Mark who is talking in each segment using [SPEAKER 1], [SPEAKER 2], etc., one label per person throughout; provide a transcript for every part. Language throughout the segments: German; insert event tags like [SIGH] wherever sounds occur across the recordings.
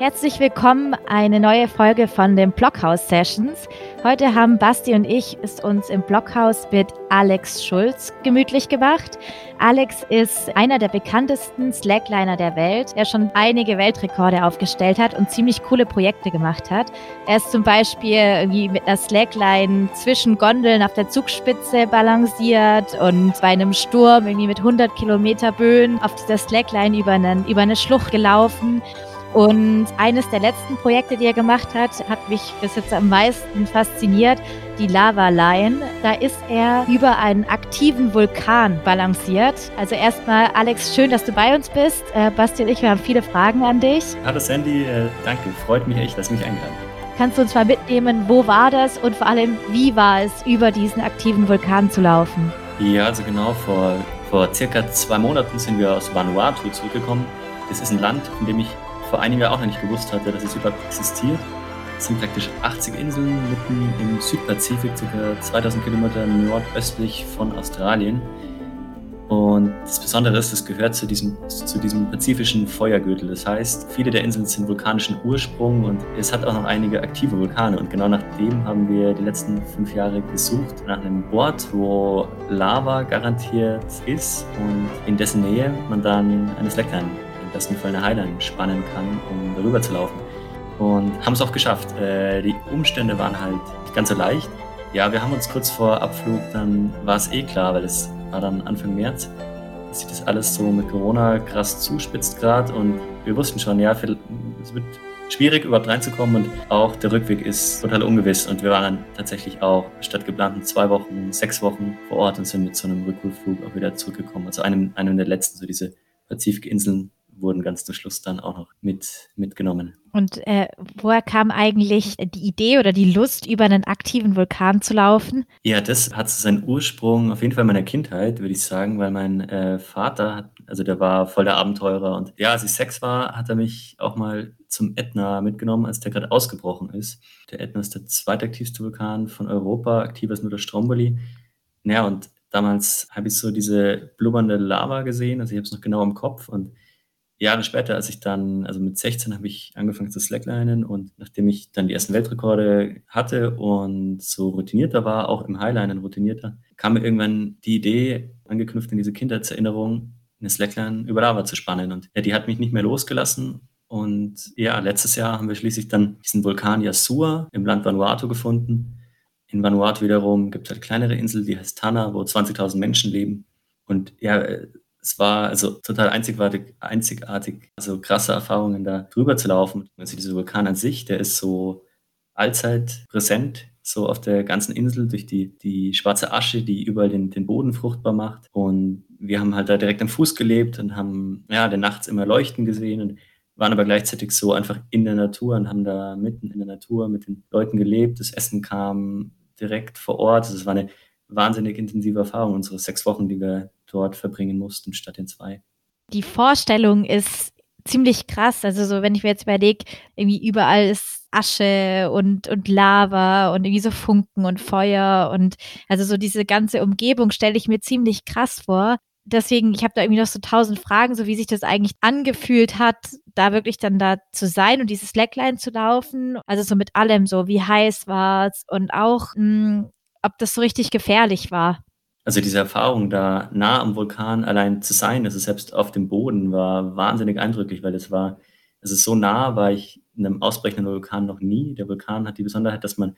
[SPEAKER 1] Herzlich willkommen, eine neue Folge von den Blockhaus Sessions. Heute haben Basti und ich es uns im Blockhaus mit Alex Schulz gemütlich gemacht. Alex ist einer der bekanntesten Slackliner der Welt, der schon einige Weltrekorde aufgestellt hat und ziemlich coole Projekte gemacht hat. Er ist zum Beispiel irgendwie mit einer Slackline zwischen Gondeln auf der Zugspitze balanciert und bei einem Sturm irgendwie mit 100 Kilometer Böen auf dieser Slackline über, einen, über eine Schlucht gelaufen. Und eines der letzten Projekte, die er gemacht hat, hat mich bis jetzt am meisten fasziniert, die Lava Line. Da ist er über einen aktiven Vulkan balanciert. Also erstmal, Alex, schön, dass du bei uns bist. Äh, Basti und ich, wir haben viele Fragen an dich.
[SPEAKER 2] Hallo Sandy, äh, danke. Freut mich echt, dass du mich eingeladen
[SPEAKER 1] hast. Kannst du uns mal mitnehmen, wo war das und vor allem, wie war es, über diesen aktiven Vulkan zu laufen?
[SPEAKER 2] Ja, also genau, vor, vor circa zwei Monaten sind wir aus Vanuatu zurückgekommen. Das ist ein Land, in dem ich vor einigen Jahren auch noch nicht gewusst hatte, dass es überhaupt existiert. Es sind praktisch 80 Inseln mitten im Südpazifik, ca. 2000 Kilometer nordöstlich von Australien. Und das Besondere ist, es gehört zu diesem, zu diesem pazifischen Feuergürtel. Das heißt, viele der Inseln sind vulkanischen Ursprung und es hat auch noch einige aktive Vulkane. Und genau nach dem haben wir die letzten fünf Jahre gesucht, nach einem Ort, wo Lava garantiert ist und in dessen Nähe man dann eine Slackline besten Fall eine Highline spannen kann, um darüber zu laufen. Und haben es auch geschafft. Äh, die Umstände waren halt nicht ganz so leicht. Ja, wir haben uns kurz vor Abflug, dann war es eh klar, weil es war dann Anfang März, dass sich das alles so mit Corona krass zuspitzt gerade und wir wussten schon, ja, es wird schwierig überhaupt reinzukommen und auch der Rückweg ist total ungewiss und wir waren dann tatsächlich auch statt geplanten zwei Wochen, sechs Wochen vor Ort und sind mit so einem Rückholflug auch wieder zurückgekommen. Also einem, einem der letzten, so diese Pazifikinseln wurden ganz zum Schluss dann auch noch mit, mitgenommen.
[SPEAKER 1] Und äh, woher kam eigentlich die Idee oder die Lust, über einen aktiven Vulkan zu laufen?
[SPEAKER 2] Ja, das hat seinen Ursprung auf jeden Fall in meiner Kindheit, würde ich sagen, weil mein äh, Vater, hat, also der war voll der Abenteurer und ja, als ich sechs war, hat er mich auch mal zum Ätna mitgenommen, als der gerade ausgebrochen ist. Der Ätna ist der zweitaktivste Vulkan von Europa, aktiver ist nur der Stromboli. Ja, und damals habe ich so diese blubbernde Lava gesehen, also ich habe es noch genau im Kopf und Jahre später, als ich dann, also mit 16 habe ich angefangen zu slacklinen und nachdem ich dann die ersten Weltrekorde hatte und so routinierter war, auch im Highlinen routinierter, kam mir irgendwann die Idee, angeknüpft in diese Kindheitserinnerung, eine Slackline über Lava zu spannen. Und ja, die hat mich nicht mehr losgelassen. Und ja, letztes Jahr haben wir schließlich dann diesen Vulkan Yasua im Land Vanuatu gefunden. In Vanuatu wiederum gibt es halt kleinere Insel, die heißt Tana, wo 20.000 Menschen leben. Und ja, es war also total einzigartig, einzigartig, also krasse Erfahrungen da drüber zu laufen. Also dieser Vulkan an sich, der ist so allzeit präsent, so auf der ganzen Insel durch die, die schwarze Asche, die überall den, den Boden fruchtbar macht. Und wir haben halt da direkt am Fuß gelebt und haben ja den nachts immer leuchten gesehen und waren aber gleichzeitig so einfach in der Natur und haben da mitten in der Natur mit den Leuten gelebt. Das Essen kam direkt vor Ort. Also es war eine wahnsinnig intensive Erfahrung, unsere sechs Wochen, die wir dort verbringen mussten, statt in zwei.
[SPEAKER 1] Die Vorstellung ist ziemlich krass. Also so, wenn ich mir jetzt überlege, irgendwie überall ist Asche und, und Lava und irgendwie so Funken und Feuer und also so diese ganze Umgebung stelle ich mir ziemlich krass vor. Deswegen, ich habe da irgendwie noch so tausend Fragen, so wie sich das eigentlich angefühlt hat, da wirklich dann da zu sein und dieses Slackline zu laufen. Also so mit allem so, wie heiß war es und auch, mh, hm, ob das so richtig gefährlich war.
[SPEAKER 2] Also diese Erfahrung, da nah am Vulkan allein zu sein, also selbst auf dem Boden, war wahnsinnig eindrücklich, weil es war, es ist so nah, war ich in einem ausbrechenden Vulkan noch nie. Der Vulkan hat die Besonderheit, dass man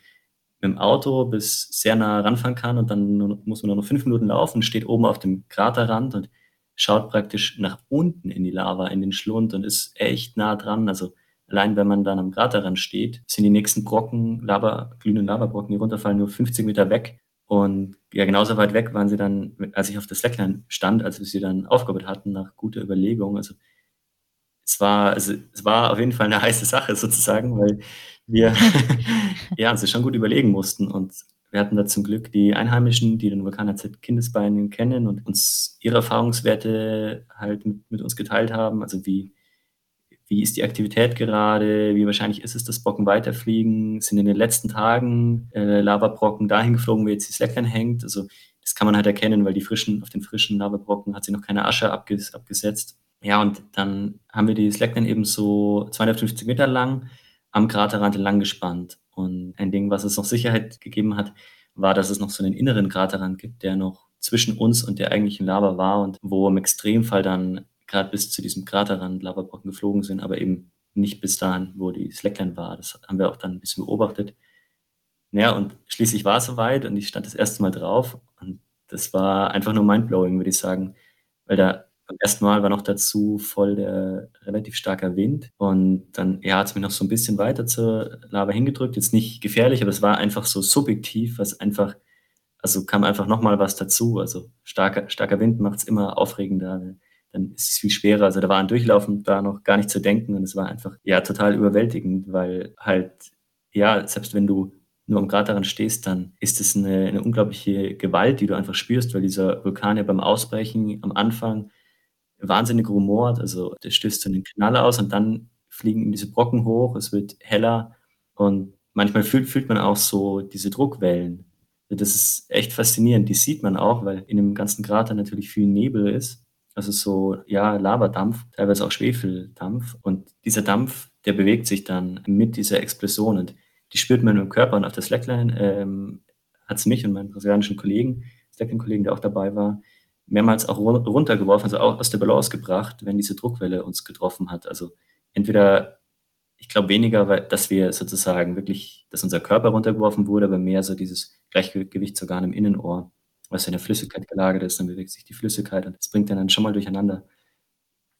[SPEAKER 2] mit dem Auto bis sehr nah ranfahren kann und dann muss man nur noch fünf Minuten laufen, steht oben auf dem Kraterrand und schaut praktisch nach unten in die Lava, in den Schlund und ist echt nah dran. Also allein wenn man dann am Kraterrand steht, sind die nächsten Brocken, Lava, glühenden Lavabrocken, die runterfallen, nur 50 Meter weg. Und ja, genauso weit weg waren sie dann, als ich auf der Slackline stand, als wir sie dann aufgebaut hatten, nach guter Überlegung. Also es war, also es war auf jeden Fall eine [LAUGHS] heiße Sache sozusagen, weil wir [LAUGHS] ja, uns schon gut überlegen mussten. Und wir hatten da zum Glück die Einheimischen, die den Vulkan seit Kindesbeinen kennen und uns ihre Erfahrungswerte halt mit, mit uns geteilt haben. Also wie, wie ist die Aktivität gerade, wie wahrscheinlich ist es, dass Brocken weiterfliegen, sind in den letzten Tagen äh, Lavabrocken dahin geflogen, wo jetzt die Slackline hängt. Also das kann man halt erkennen, weil die frischen, auf den frischen Lavabrocken hat sich noch keine Asche abges abgesetzt. Ja, und dann haben wir die Slackline eben so 250 Meter lang am Kraterrand entlang gespannt. Und ein Ding, was es noch Sicherheit gegeben hat, war, dass es noch so einen inneren Kraterrand gibt, der noch zwischen uns und der eigentlichen Lava war und wo im Extremfall dann gerade bis zu diesem Kraterrand Lavabrocken geflogen sind, aber eben nicht bis dahin, wo die Slackline war. Das haben wir auch dann ein bisschen beobachtet. Ja, und schließlich war es soweit und ich stand das erste Mal drauf und das war einfach nur mindblowing, würde ich sagen, weil da beim ersten Mal war noch dazu voll der relativ starker Wind und dann, ja, hat es mich noch so ein bisschen weiter zur Lava hingedrückt. Jetzt nicht gefährlich, aber es war einfach so subjektiv, was einfach also kam einfach noch mal was dazu. Also starker starker Wind macht es immer aufregender, dann ist es viel schwerer. Also da war ein Durchlaufen da noch gar nicht zu denken und es war einfach, ja, total überwältigend, weil halt, ja, selbst wenn du nur am Grad daran stehst, dann ist es eine, eine unglaubliche Gewalt, die du einfach spürst, weil dieser Vulkan ja beim Ausbrechen am Anfang wahnsinnig rumort, also der stößt so einen Knall aus und dann fliegen diese Brocken hoch, es wird heller und manchmal fühlt, fühlt man auch so diese Druckwellen. Das ist echt faszinierend. Die sieht man auch, weil in dem ganzen Krater natürlich viel Nebel ist. Also so, ja, Lavadampf, teilweise auch Schwefeldampf. Und dieser Dampf, der bewegt sich dann mit dieser Explosion und die spürt man im Körper. Und auf der Slackline ähm, hat es mich und meinen brasilianischen Kollegen, Slackline-Kollegen, der auch dabei war, mehrmals auch runtergeworfen, also auch aus der Balance gebracht, wenn diese Druckwelle uns getroffen hat. Also entweder, ich glaube weniger, weil, dass wir sozusagen wirklich, dass unser Körper runtergeworfen wurde, aber mehr so dieses Gleichgewichtsorgan im Innenohr, was in der Flüssigkeit gelagert ist, dann bewegt sich die Flüssigkeit und das bringt dann, schon mal durcheinander.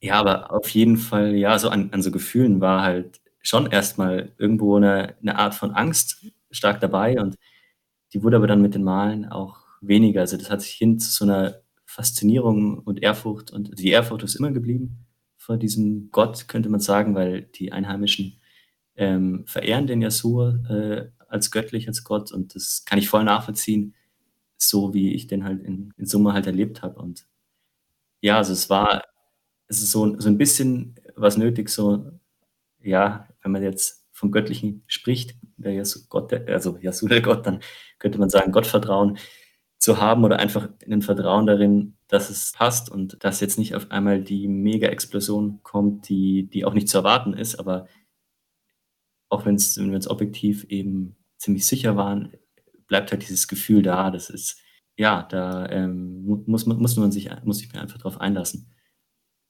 [SPEAKER 2] Ja, aber auf jeden Fall, ja, so an, an so Gefühlen war halt schon erstmal irgendwo eine, eine Art von Angst stark dabei und die wurde aber dann mit den Malen auch weniger. Also das hat sich hin zu so einer Faszinierung und Ehrfurcht und die Ehrfurcht ist immer geblieben vor diesem Gott, könnte man sagen, weil die Einheimischen ähm, verehren den Yasur äh, als göttlich, als Gott und das kann ich voll nachvollziehen, so wie ich den halt in, in Summe halt erlebt habe. Und ja, also es war, es ist so, so ein bisschen was nötig, so, ja, wenn man jetzt vom Göttlichen spricht, der Yasu Gott, also Yasu der Gott, dann könnte man sagen, Gottvertrauen zu haben oder einfach ein Vertrauen darin, dass es passt und dass jetzt nicht auf einmal die Mega-Explosion kommt, die, die auch nicht zu erwarten ist, aber auch wenn wir uns objektiv eben ziemlich sicher waren, bleibt halt dieses Gefühl da. Das ist, ja, da ähm, muss, muss man sich, muss ich mir einfach drauf einlassen.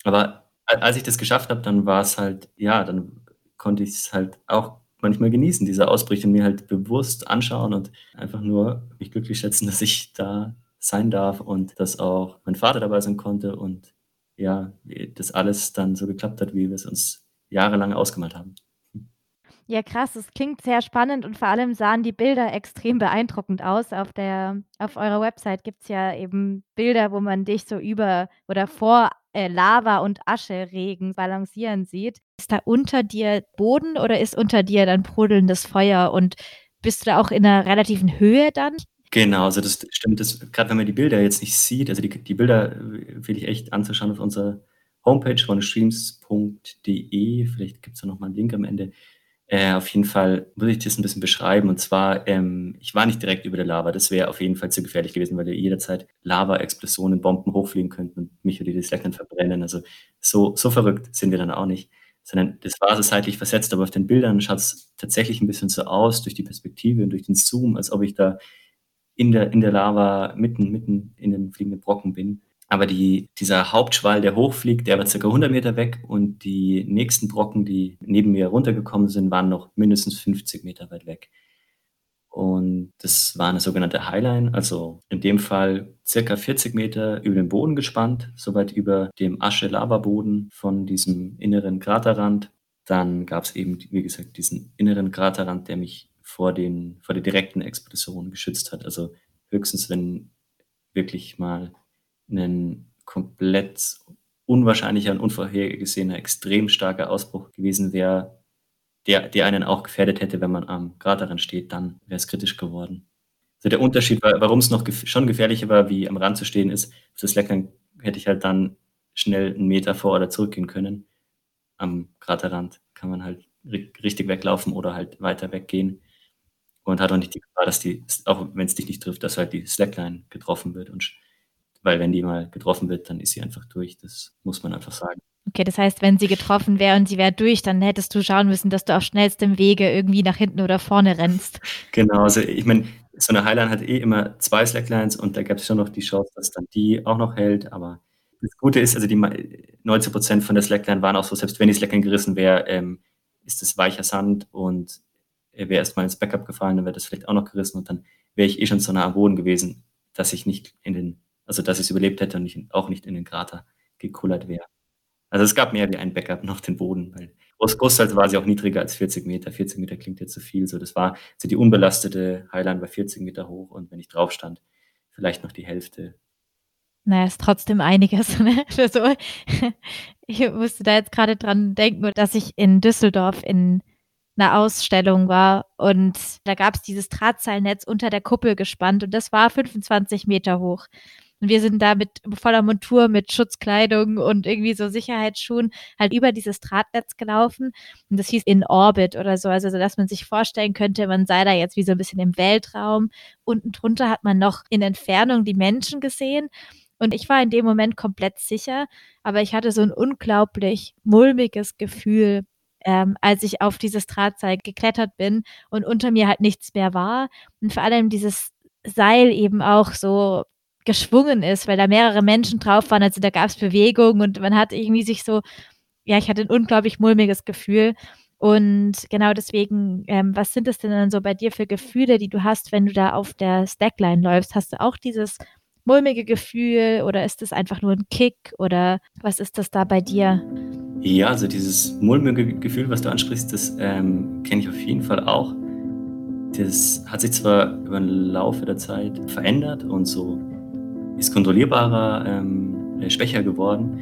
[SPEAKER 2] Aber als ich das geschafft habe, dann war es halt, ja, dann konnte ich es halt auch manchmal genießen, diese Ausbrüche mir halt bewusst anschauen und einfach nur mich glücklich schätzen, [LAUGHS] dass ich da sein darf und dass auch mein Vater dabei sein konnte und ja, das alles dann so geklappt hat, wie wir es uns jahrelang ausgemalt haben.
[SPEAKER 1] Ja, krass, es klingt sehr spannend und vor allem sahen die Bilder extrem beeindruckend aus. Auf der auf eurer Website gibt es ja eben Bilder, wo man dich so über oder vor, äh, Lava und Ascheregen balancieren sieht. Ist da unter dir Boden oder ist unter dir dann brodelndes Feuer und bist du da auch in einer relativen Höhe dann?
[SPEAKER 2] Genau, also das stimmt, das grad wenn man die Bilder jetzt nicht sieht also die die Bilder äh, will ich echt anzuschauen auf unserer Homepage von streams.de. Vielleicht gibt es da noch mal 'n Link am Ende. Äh, auf jeden Fall muss ich das ein bisschen beschreiben. Und zwar, ähm, ich war nicht direkt über der Lava. Das wäre auf jeden Fall zu gefährlich gewesen, weil jederzeit Lava-Explosionen, Bomben hochfliegen könnten und mich oder die Slackline verbrennen. Also so, so verrückt sind wir dann auch nicht. Sondern das war so seitlich versetzt, aber auf den Bildern schaut es tatsächlich ein bisschen so aus, durch die Perspektive und durch den Zoom, als ob ich da in der, in der Lava mitten, mitten in den fliegenden Brocken bin. Aber die, dieser Hauptschwall, der hochfliegt, der war circa 100 Meter weg und die nächsten Brocken, die neben mir runtergekommen sind, waren noch mindestens 50 Meter weit weg. Und das war eine sogenannte Highline, also in dem Fall circa 40 Meter über den Boden gespannt, soweit über dem Asche-Lava-Boden von diesem inneren Kraterrand. Dann gab es eben, wie gesagt, diesen inneren Kraterrand, der mich vor, den, vor der direkten Explosion geschützt hat. Also höchstens, wenn wirklich mal ein komplett unwahrscheinlicher und unvorhergesehener, extrem starker Ausbruch gewesen wäre, der, der einen auch gefährdet hätte, wenn man am Kraterrand steht, dann wäre es kritisch geworden. Also der Unterschied, warum es noch gef schon gefährlicher war, wie am Rand zu stehen, ist, auf das Leckern hätte ich halt dann schnell einen Meter vor oder zurückgehen können. Am Kraterrand kann man halt richtig weglaufen oder halt weiter weggehen und hat auch nicht die Gefahr, dass die, auch wenn es dich nicht trifft, dass halt die Slackline getroffen wird und weil wenn die mal getroffen wird, dann ist sie einfach durch. Das muss man einfach sagen.
[SPEAKER 1] Okay, das heißt, wenn sie getroffen wäre und sie wäre durch, dann hättest du schauen müssen, dass du auf schnellstem Wege irgendwie nach hinten oder vorne rennst. [LAUGHS]
[SPEAKER 2] Genau, also ich meine, so eine Highline hat eh immer zwei Slacklines und da gab es schon noch die Chance, dass dann die auch noch hält, aber das Gute ist, also die 90 Prozent von der Slackline waren auch so, selbst wenn die Slackline gerissen wäre, ähm, ist es weicher Sand und er wäre erstmal ins Backup gefallen, dann wäre das vielleicht auch noch gerissen und dann wäre ich eh schon so nah am Boden gewesen, dass ich nicht in den, also dass ich es überlebt hätte und nicht, auch nicht in den Krater gekullert wäre. Also es gab mehr wie ein Backup noch den Boden, weil groß, großteils war sie auch niedriger als 40 Meter. 40 Meter klingt jetzt zu viel. So, das war so die unbelastete Highline war 40 Meter hoch und wenn ich drauf stand, vielleicht noch die Hälfte.
[SPEAKER 1] Naja, ist trotzdem einiges. [LAUGHS] Ne? Für so. Ich musste da jetzt gerade dran denken, dass ich in Düsseldorf in einer Ausstellung war und da gab es dieses Drahtseilnetz unter der Kuppel gespannt und das war 25 Meter hoch. Und wir sind da mit voller Montur, mit Schutzkleidung und irgendwie so Sicherheitsschuhen halt über dieses Drahtnetz gelaufen. Und das hieß in Orbit oder so. Also, dass man sich vorstellen könnte, man sei da jetzt wie so ein bisschen im Weltraum. Unten drunter hat man noch in Entfernung die Menschen gesehen. Und ich war in dem Moment komplett sicher, aber ich hatte so ein unglaublich mulmiges Gefühl, ähm, als ich auf dieses Drahtseil geklettert bin und unter mir halt nichts mehr war. Und vor allem dieses Seil eben auch so geschwungen ist, weil da mehrere Menschen drauf waren. Also da gab es Bewegung und man hat irgendwie sich so, ja, ich hatte ein unglaublich mulmiges Gefühl. Und genau deswegen, ähm, was sind es denn dann so bei dir für Gefühle, die du hast, wenn du da auf der Stackline läufst? Hast du auch dieses mulmige Gefühl oder ist es einfach nur ein Kick oder was ist das da bei dir?
[SPEAKER 2] Ja, also dieses mulmige Gefühl, was du ansprichst, das ähm, kenne ich auf jeden Fall auch. Das hat sich zwar über den Laufe der Zeit verändert und so ist kontrollierbarer, ähm, äh, schwächer geworden.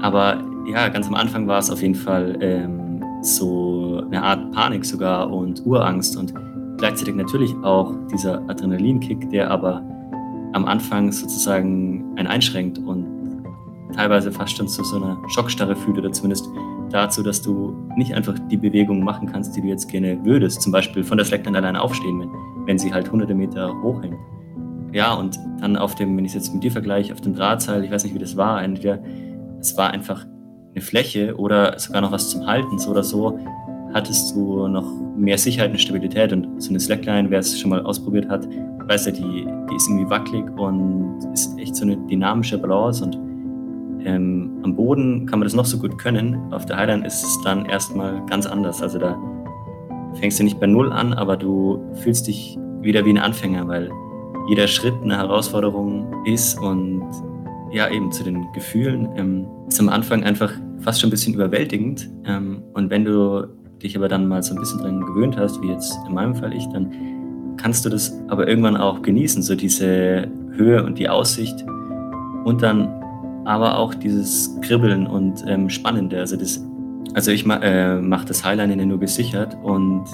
[SPEAKER 2] Aber ja, ganz am Anfang war es auf jeden Fall ähm, so eine Art Panik sogar und Urangst und gleichzeitig natürlich auch dieser Adrenalinkick, der aber am Anfang sozusagen einen einschränkt und teilweise fast schon zu so einer Schockstarre führt oder zumindest dazu, dass du nicht einfach die Bewegungen machen kannst, die du jetzt gerne würdest. Zum Beispiel von der Slackline alleine aufstehen, wenn, wenn sie halt hunderte Meter hochhängt. Ja, und dann auf dem, wenn ich es jetzt mit dir vergleiche, auf dem Drahtseil, ich weiß nicht, wie das war, entweder es war einfach eine Fläche oder sogar noch was zum Halten, so oder so, hattest du noch mehr Sicherheit und Stabilität. Und so eine Slackline, wer es schon mal ausprobiert hat, weiß ja, die, die ist irgendwie wackelig und ist echt so eine dynamische Balance. Und ähm, am Boden kann man das noch so gut können. Auf der Highline ist es dann erstmal ganz anders. Also da fängst du nicht bei Null an, aber du fühlst dich wieder wie ein Anfänger, weil jeder Schritt eine Herausforderung ist und ja, eben zu den Gefühlen ähm, ist am Anfang einfach fast schon ein bisschen überwältigend. Ähm, und wenn du dich aber dann mal so ein bisschen dran gewöhnt hast, wie jetzt in meinem Fall ich, dann kannst du das aber irgendwann auch genießen, so diese Höhe und die Aussicht und dann aber auch dieses Kribbeln und ähm, Spannende. Also, das, also ich ma, äh, mache das Highline nur gesichert und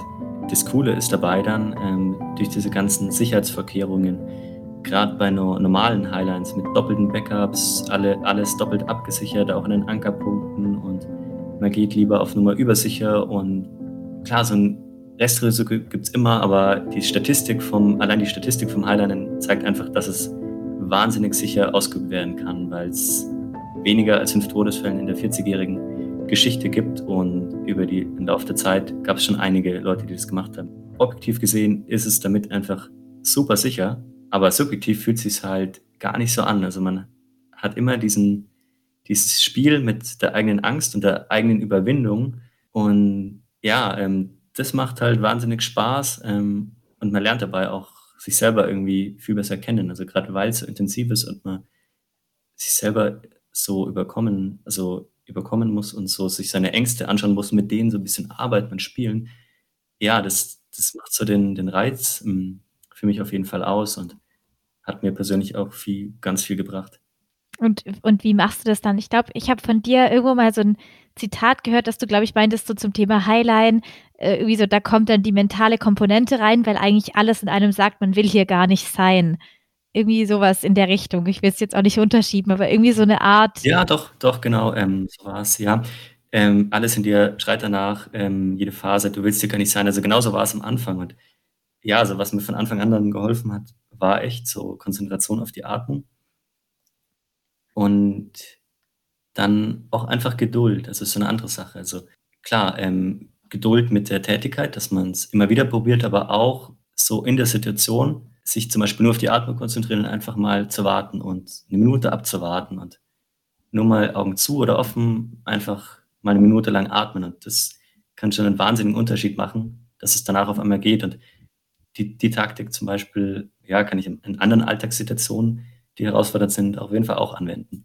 [SPEAKER 2] das Coole ist dabei dann, ähm, durch diese ganzen Sicherheitsvorkehrungen, gerade bei no normalen Highlines mit doppelten Backups, alle, alles doppelt abgesichert, auch in den Ankerpunkten und man geht lieber auf Nummer übersicher und klar, so ein Restrisiko gibt es immer, aber die Statistik vom, allein die Statistik vom Highlinen zeigt einfach, dass es wahnsinnig sicher ausgeübt werden kann, weil es weniger als fünf Todesfällen in der 40-jährigen Geschichte gibt und über die im Laufe der Zeit gab es schon einige Leute, die das gemacht haben. Objektiv gesehen ist es damit einfach super sicher, aber subjektiv fühlt sich halt gar nicht so an. Also man hat immer diesen, dieses Spiel mit der eigenen Angst und der eigenen Überwindung und ja, ähm, das macht halt wahnsinnig Spaß ähm, und man lernt dabei auch sich selber irgendwie viel besser kennen. Also gerade weil es so intensiv ist und man sich selber so überkommen, also überkommen muss und so sich seine Ängste anschauen muss, mit denen so ein bisschen arbeiten und spielen, ja, das, das macht so den, den Reiz ähm, für mich auf jeden Fall aus und hat mir persönlich auch viel, ganz viel gebracht.
[SPEAKER 1] Und, und wie machst du das dann? Ich glaube, ich habe von dir irgendwo mal so ein Zitat gehört, dass du, glaube ich, meintest, so zum Thema Highline, äh, irgendwie so, da kommt dann die mentale Komponente rein, weil eigentlich alles in einem sagt, man will hier gar nicht sein irgendwie sowas in der Richtung. Ich will es jetzt auch nicht unterschieben, aber irgendwie so eine Art.
[SPEAKER 2] Ja, doch, doch, genau, ähm, so war es, ja. Ähm, alles in dir schreit danach, ähm, jede Phase, du willst dir gar nicht sein. Also genauso war es am Anfang. Und ja, also was mir von Anfang an dann geholfen hat, war echt so Konzentration auf die Atmung. Und dann auch einfach Geduld. Das ist so eine andere Sache. Also klar, ähm, Geduld mit der Tätigkeit, dass man es immer wieder probiert, aber auch so in der Situation sich zum Beispiel nur auf die Atmung konzentrieren und einfach mal zu warten und eine Minute abzuwarten und nur mal Augen zu oder offen einfach mal eine Minute lang atmen und das kann schon einen wahnsinnigen Unterschied machen, dass es danach auf einmal geht und die, die Taktik zum Beispiel, ja, kann ich in, anderen Alltagssituationen, die herausfordernd sind, auf jeden Fall auch anwenden.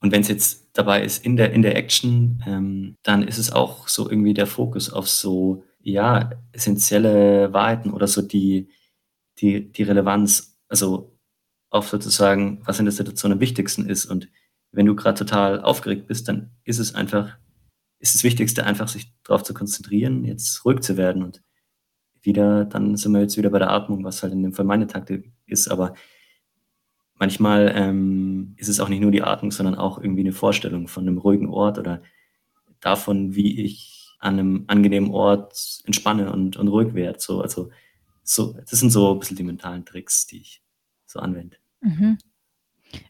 [SPEAKER 2] Und wenn es jetzt dabei ist in der, in der Action, ähm, dann ist es auch so irgendwie der Fokus auf so, ja, essentielle Wahrheiten oder so die, die, die Relevanz, also auf sozusagen, was in der Situation am wichtigsten ist. Und wenn du gerade total aufgeregt bist, dann ist es einfach, ist das Wichtigste einfach, sich darauf zu konzentrieren, jetzt ruhig zu werden und wieder, dann sind wir jetzt wieder bei der Atmung, was halt in dem Fall meine Taktik ist, aber manchmal ähm, ist es auch nicht nur die Atmung, sondern auch irgendwie eine Vorstellung von einem ruhigen Ort oder davon, wie ich an einem angenehmen Ort entspanne und, und ruhig werde. So, also so, das sind so ein bisschen die mentalen Tricks, die ich so anwende. Mhm.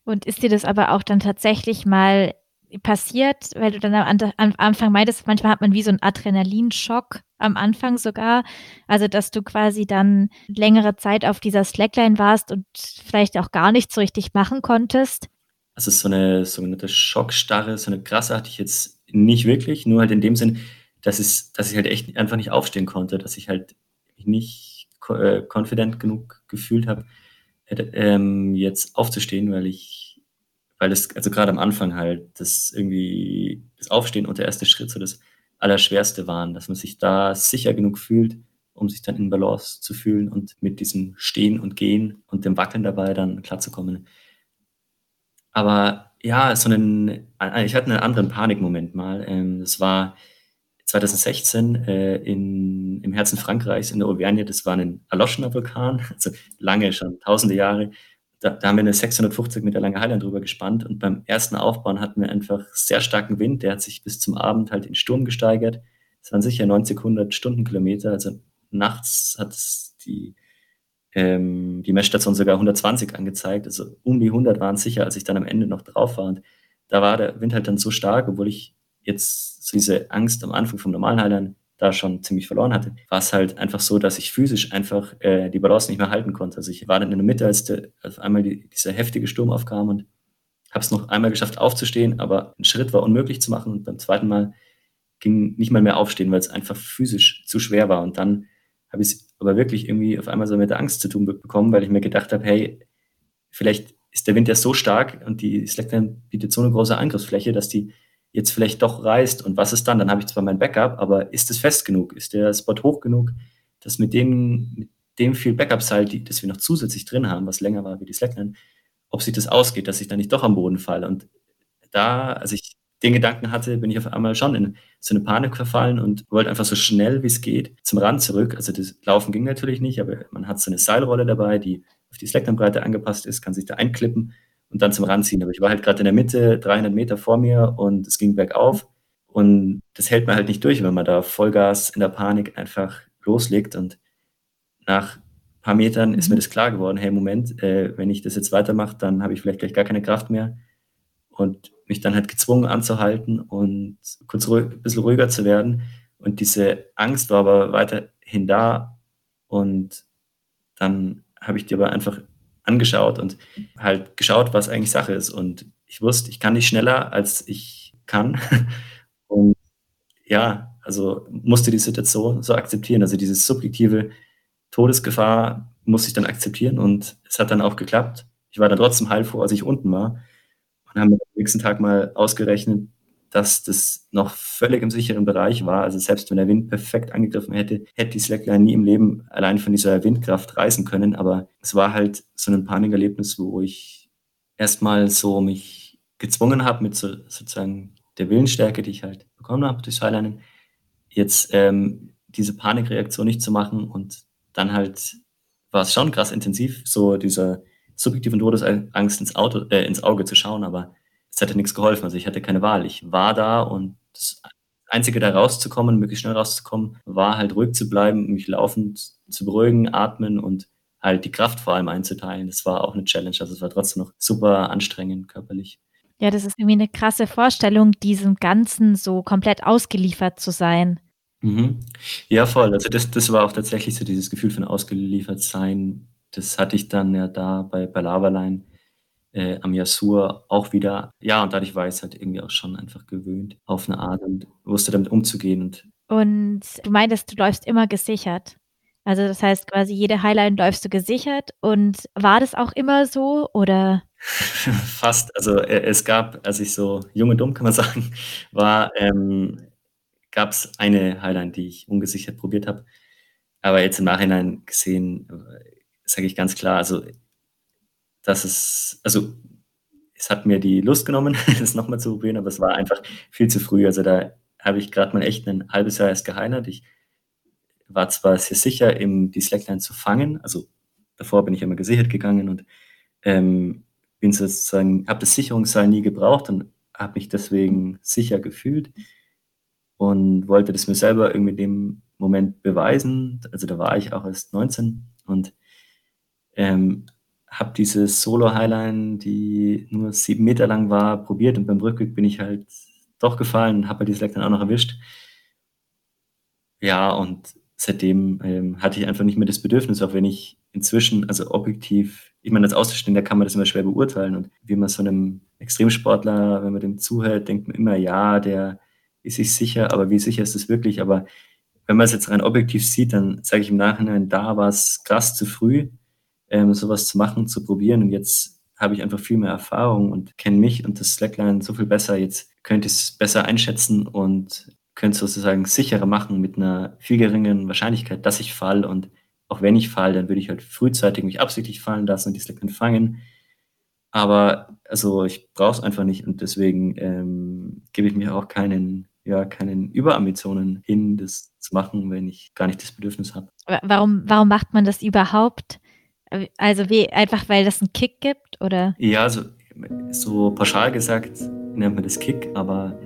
[SPEAKER 1] Und ist dir das aber auch dann tatsächlich mal passiert, weil du dann am, am Anfang meintest, manchmal hat man wie so einen Adrenalinschock am Anfang sogar. Also, dass du quasi dann längere Zeit auf dieser Slackline warst und vielleicht auch gar nichts so richtig machen konntest.
[SPEAKER 2] Also, so eine sogenannte Schockstarre, so eine krasse hatte ich jetzt nicht wirklich, nur halt in dem Sinn, dass, es, dass ich halt echt einfach nicht aufstehen konnte, dass ich halt nicht äh, confident genug gefühlt habe, äh, ähm, jetzt aufzustehen, weil ich weil es, also gerade am Anfang halt, das irgendwie, das Aufstehen und der erste Schritt so das Allerschwerste waren, dass man sich da sicher genug fühlt, um sich dann in Balance zu fühlen und mit diesem Stehen und Gehen und dem Wackeln dabei dann klarzukommen. Aber ja, so einen, ich hatte einen anderen Panikmoment mal. Ähm, das war 2016 äh, in, im Herzen Frankreichs in der Auvergne. Das war ein erloschener Vulkan, [LAUGHS] also lange schon, tausende Jahre da, da haben wir eine 650 Meter lange Highline drüber gespannt und beim ersten Aufbauen hatten wir einfach sehr starken Wind, der hat sich bis zum Abend halt in Sturm gesteigert. Es waren sicher 90, 100 Stundenkilometer, also nachts hat die, ähm, die Messstation sogar 120 angezeigt, also um die 100 waren sicher, als ich dann am Ende noch drauf war und da war der Wind halt dann so stark, obwohl ich jetzt so diese Angst am Anfang vom normalen Highline da schon ziemlich verloren hatte, war es halt einfach so, dass ich physisch einfach äh, die Balance nicht mehr halten konnte. Also ich war dann in der Mitte, als der, auf einmal die, dieser heftige Sturm aufkam und habe es noch einmal geschafft aufzustehen, aber ein Schritt war unmöglich zu machen und beim zweiten Mal ging nicht mal mehr aufstehen, weil es einfach physisch zu schwer war. Und dann habe ich es aber wirklich irgendwie auf einmal so mit der Angst zu tun bekommen, weil ich mir gedacht habe, hey, vielleicht ist der Wind ja so stark und die Slackline bietet so eine große Angriffsfläche, dass die jetzt vielleicht doch reißt und was ist dann? Dann habe ich zwar mein Backup, aber ist es fest genug? Ist der Spot hoch genug, dass mit dem, mit dem viel Backup-Seil, das wir noch zusätzlich drin haben, was länger war wie die Slackline, ob sich das ausgeht, dass ich dann nicht doch am Boden falle. Und da, als ich den Gedanken hatte, bin ich auf einmal schon in so eine Panik verfallen und wollte einfach so schnell wie es geht zum Rand zurück. Also das Laufen ging natürlich nicht, aber man hat so eine Seilrolle dabei, die auf die Slackline-Breite angepasst ist, kann sich da einklippen und dann zum Ranziehen. Aber ich war halt gerade in der Mitte, 300 Meter vor mir und es ging bergauf. Und das hält man halt nicht durch, wenn man da Vollgas in der Panik einfach loslegt. Und nach ein paar Metern ist mir mhm. das klar geworden, hey, Moment, äh, wenn ich das jetzt weitermache, dann habe ich vielleicht gleich gar keine Kraft mehr. Und mich dann halt gezwungen anzuhalten und kurz ruhig, ein bisschen ruhiger zu werden. Und diese Angst war aber weiterhin da. Und dann habe ich die aber einfach angeschaut und halt geschaut, was eigentlich Sache ist. Und ich wusste, ich kann nicht schneller, als ich kann. [LAUGHS] Und ja, also musste die Situation so akzeptieren. Also diese subjektive Todesgefahr musste ich dann akzeptieren und es hat dann auch geklappt. Ich war dann trotzdem heilfroh, als ich unten war und haben am nächsten Tag mal ausgerechnet, dass das noch völlig im sicheren Bereich war. Also selbst wenn der Wind perfekt angegriffen hätte, hätte die Slackline nie im Leben allein von dieser Windkraft reißen können. Aber es war halt so ein Panikerlebnis, wo ich erstmal so mich gezwungen habe mit so, sozusagen der Willensstärke, die ich halt bekommen habe durch Highlining, jetzt ähm, diese Panikreaktion nicht zu machen und dann halt war es schon krass intensiv, so dieser subjektiven Todesangst ins, Auto, äh, ins Auge zu schauen, aber es hätte nichts geholfen. Also ich hatte keine Wahl. Ich war da und das Einzige, da rauszukommen, möglichst schnell rauszukommen, war halt ruhig zu bleiben, mich laufend zu beruhigen, atmen und halt die Kraft vor allem einzuteilen. Das war auch eine Challenge. Also es war trotzdem noch super anstrengend körperlich.
[SPEAKER 1] Ja, das ist irgendwie 'ne krasse Vorstellung, diesem Ganzen so komplett ausgeliefert zu sein.
[SPEAKER 2] Mhm. Ja, voll. Also, das das war auch tatsächlich so dieses Gefühl von Ausgeliefertsein. Das hatte ich dann ja da bei bei Lavaline, äh, am Yasur auch wieder. Ja, und dadurch war ich's halt irgendwie auch schon einfach gewöhnt auf 'ne Art und wusste damit umzugehen und
[SPEAKER 1] Und du meintest, du läufst immer gesichert. Also, das heißt quasi jede Highline läufst du gesichert und war das auch immer so oder? [LAUGHS]
[SPEAKER 2] Fast. Also, e es gab, als ich so jung und dumm, kann man [LAUGHS] sagen, war, ähm gab's eine Highline, die ich ungesichert probiert habe. Aber jetzt im Nachhinein gesehen, äh, sage ich ganz klar, also, dass es also, es hat mir die Lust genommen, [LAUGHS] das noch mal zu probieren, aber es war einfach viel zu früh. Also, da habe ich grad mal echt 'nen halbes Jahr erst geheinert. Ich war zwar sehr sicher, eben die Slackline zu fangen, also, davor bin ich immer gesichert gegangen und, ähm, bin sozusagen habe das Sicherungsseil nie gebraucht und habe mich deswegen sicher gefühlt und wollte das mir selber irgendwie in dem Moment beweisen. Also, da war ich auch erst 19 und, ähm, habe diese Solo-Highline, die nur 7 Meter lang war, probiert und beim Rückweg bin ich halt doch gefallen und habe halt die Slackline auch noch erwischt. Ja, und seitdem, ähm, hatte ich einfach nicht mehr das Bedürfnis, auch wenn ich inzwischen also, objektiv ich meine, als Außenstehender kann man das immer schwer beurteilen und wie man so 'nem Extremsportler wenn man dem zuhört, denkt man immer: „Ja, der ist sich sicher“, aber wie sicher ist es wirklich? Aber wenn man's jetzt rein objektiv sieht, dann sage ich im Nachhinein, da war's krass zu früh, ähm, so was zu machen, zu probieren und jetzt habe ich einfach viel mehr Erfahrung und kenne mich und das Slackline so viel besser. Jetzt könnte ich's besser einschätzen und könnte es sozusagen sicherer machen mit 'ner viel geringeren Wahrscheinlichkeit, dass ich falle und auch wenn ich falle, dann würde ich halt frühzeitig mich absichtlich fallen lassen und die Slackline fangen. Aber also, ich brauche es einfach nicht und deswegen, ähm, gebe ich mir auch keinen ja, keinen Überambitionen hin, das zu machen, wenn ich gar nicht das Bedürfnis habe.
[SPEAKER 1] Wa warum warum macht man das überhaupt? Also, wie einfach, weil das 'n Kick gibt, oder?
[SPEAKER 2] Ja, so so pauschal gesagt nennt man das Kick, aber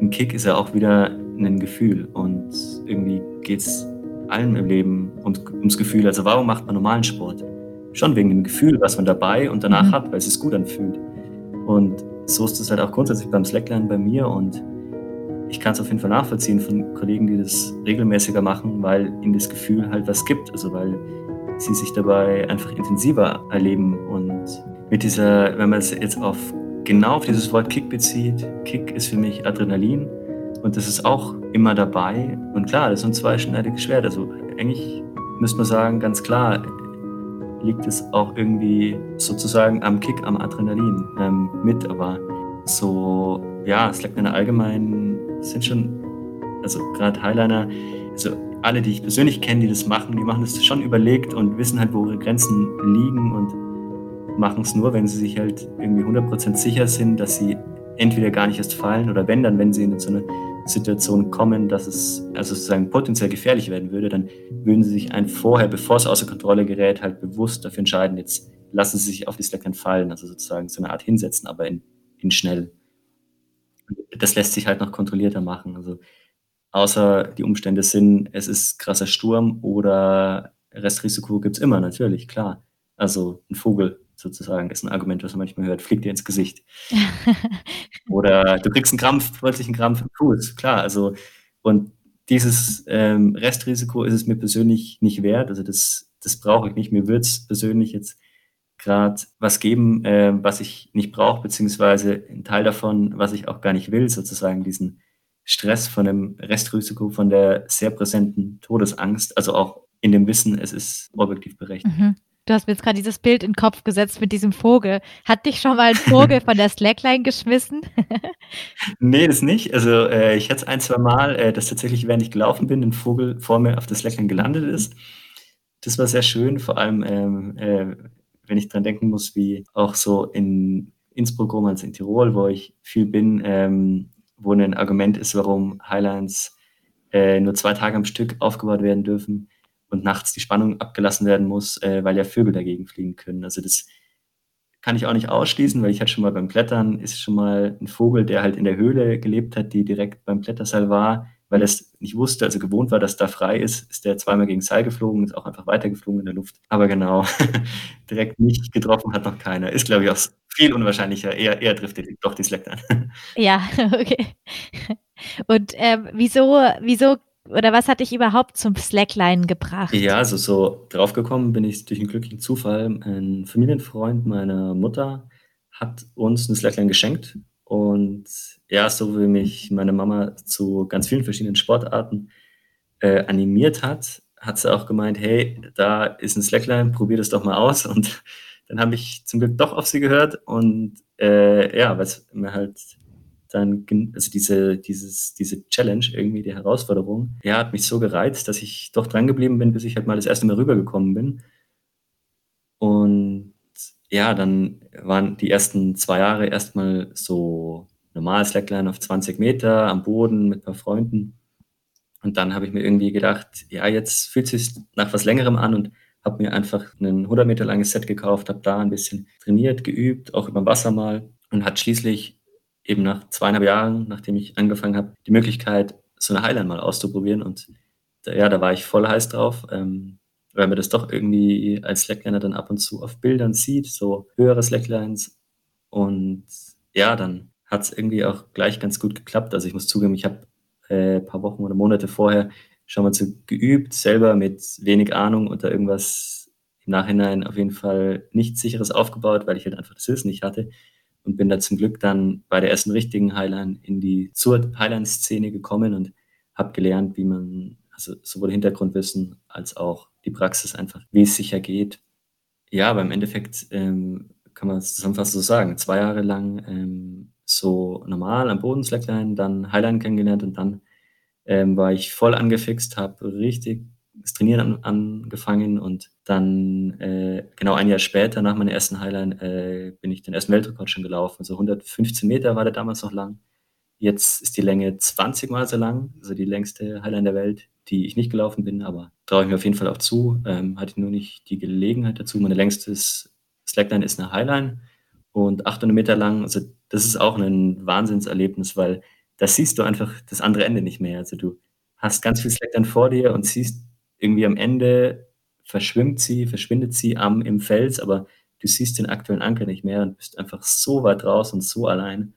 [SPEAKER 2] 'n Kick ist ja auch wieder 'nen Gefühl und irgendwie geht's allen im Leben ums ums Gefühl. Also, warum macht man normalen Sport? Schon wegen dem Gefühl, was man dabei und danach
[SPEAKER 1] Mhm.
[SPEAKER 2] hat, weil es sich gut anfühlt. Und so ist es halt auch grundsätzlich beim Slackline bei mir und ich kann's auf jeden Fall nachvollziehen von Kollegen, die das regelmäßiger machen, weil ihnen das Gefühl halt was gibt. Also, weil sie sich dabei einfach intensiver erleben und mit dieser wenn man's jetzt auf genau auf dieses Wort Kick bezieht Kick ist für mich Adrenalin und das ist auch immer dabei. Und klar, das ist so 'n zweischneidiges Schwert. Also, eigentlich müsste man sagen, ganz klar liegt es auch irgendwie sozusagen am Kick, am Adrenalin, ähm, mit, aber so ja, Slackline allgemein sind schon also, grad Highliner also, alle, die ich persönlich kenne, die das machen, die machen das schon überlegt und wissen halt, wo ihre Grenzen liegen und machen's nur, wenn sie sich halt irgendwie 100 % sicher sind, dass sie entweder gar nicht erst fallen oder wenn, dann wenn sie in so 'ne Situation kommen, dass es also, sozusagen potenziell gefährlich werden würde, dann würden sie sich ein vorher, bevor's außer Kontrolle gerät, halt bewusst dafür entscheiden, jetzt lassen sie sich auf die Slackline fallen, also, sozusagen so 'ne Art hinsetzen, aber in in schnell. Das lässt sich halt noch kontrollierter machen. Also, außer die Umstände sind, es ist krasser Sturm oder Restrisiko gibt's immer, natürlich, klar. Also, 'n Vogel sozusagen ist 'n Argument, was man manchmal hört, fliegt dir ins Gesicht. [LAUGHS] Oder du kriegst 'n Krampf plötzlich 'n Krampf im Fuß, klar. Also, und dieses, ähm, Restrisiko ist es mir persönlich nicht wert. Also, das das brauche ich nicht. Mir würd's persönlich jetzt grad was geben, äh, was ich nicht brauche, beziehungsweise 'n Teil davon, was ich auch gar nicht will, sozusagen diesen Stress von dem Restrisiko, von der sehr präsenten Todesangst, also, auch in dem Wissen, es ist objektiv berechnet.
[SPEAKER 1] Mhm. Du hast mir jetzt grad dieses Bild in 'n Kopf gesetzt mit diesem Vogel. Hat dich schon mal 'n Vogel [LAUGHS] von der Slackline geschmissen? [LAUGHS]
[SPEAKER 2] Ne, das nicht. Also, äh, ich hatte es ein, zweimal, äh, dass tatsächlich, während ich gelaufen bin, 'n Vogel vor mir auf der Slackline gelandet ist. Das war sehr schön, vor allem, ähm, äh, wenn ich dran denken muss, wie auch so in Innsbruck rum, also, in Tirol, wo ich viel bin, ähm, wo 'nen Argument ist, warum Highlines, äh, nur 2 Tage am Stück aufgebaut werden dürfen und nachts die Spannung abgelassen werden muss, äh, weil ja Vögel dagegen fliegen können. Also, das kann ich auch nicht ausschließen, weil ich hatte schon mal beim Klettern ist schon mal 'n Vogel, der halt in der Höhle gelebt hat, die direkt beim Kletterseil war, weil er es nicht wusste, also gewohnt war, dass da frei ist, ist der zweimal gegen Seil geflogen, ist auch einfach weitergeflogen in der Luft. Aber genau, [LAUGHS] direkt nicht getroffen hat noch keiner. Ist, glaube ich, auch viel unwahrscheinlicher. Eher, eher trifft er doch die Slackline. [LAUGHS]
[SPEAKER 1] Ja, [LAUGHS] okay. Und ähm, wieso, wieso oder was hat dich überhaupt zum Slackline gebracht?
[SPEAKER 2] Ja, also so draufgekommen bin ich durch einen glücklichen Zufall. Ein Familienfreund meiner Mutter hat uns eine Slackline geschenkt. Und ja, so wie mich meine Mama zu ganz vielen verschiedenen Sportarten äh, animiert hat, hat sie auch gemeint, hey, da ist ein Slackline, probier das doch mal aus. Und dann habe ich zum Glück doch auf sie gehört und äh, ja, es mir halt dann, also diese, dieses, diese Challenge, irgendwie die Herausforderung, ja, hat mich so gereizt, dass ich doch dran geblieben bin, bis ich halt mal das erste Mal rübergekommen bin. Und ja, dann waren die ersten zwei Jahre erstmal so normal Slackline auf 20 Meter am Boden mit ein paar Freunden. Und dann habe ich mir irgendwie gedacht, ja, jetzt fühlt es sich nach was längerem an und habe mir einfach ein 100 Meter langes Set gekauft, habe da ein bisschen trainiert, geübt, auch über Wasser mal und hat schließlich eben nach zweieinhalb Jahren, nachdem ich angefangen habe, die Möglichkeit, so eine Highline mal auszuprobieren. Und ja, da war ich voll heiß drauf, ähm, weil man das doch irgendwie als Slackliner dann ab und zu auf Bildern sieht, so höhere Slacklines. Und ja, dann hat es irgendwie auch gleich ganz gut geklappt. Also ich muss zugeben, ich habe äh, ein paar Wochen oder Monate vorher schon mal so geübt, selber mit wenig Ahnung und da irgendwas im Nachhinein auf jeden Fall nichts sicheres aufgebaut, weil ich halt einfach das Wissen nicht hatte und bin da zum Glück dann bei der ersten richtigen Highline in die zur Highline-Szene gekommen und habe gelernt, wie man, also sowohl Hintergrundwissen als auch die Praxis einfach, wie es sicher geht. Ja, aber im Endeffekt ähm, kann man es zusammenfassend so sagen. Zwei Jahre lang ähm, so normal am Boden Slackline, dann Highline kennengelernt und dann ähm, war ich voll angefixt, habe richtig das Trainieren an, angefangen und dann äh, genau ein Jahr später nach meiner ersten Highline äh, bin ich den ersten Weltrekord schon gelaufen. Also 115 Meter war der damals noch lang. Jetzt ist die Länge 20 Mal so lang, also die längste Highline der Welt, die ich nicht gelaufen bin, aber traue ich mir auf jeden Fall auch zu. Ähm, hatte nur nicht die Gelegenheit dazu. Meine längste Slackline ist eine Highline und 800 Meter lang. Also das ist auch ein Wahnsinnserlebnis, weil da siehst du einfach das andere Ende nicht mehr. Also du hast ganz viel Slackline vor dir und siehst irgendwie am Ende verschwimmt sie, verschwindet sie am im Fels, aber du siehst den aktuellen Anker nicht mehr und bist einfach so weit raus und so allein.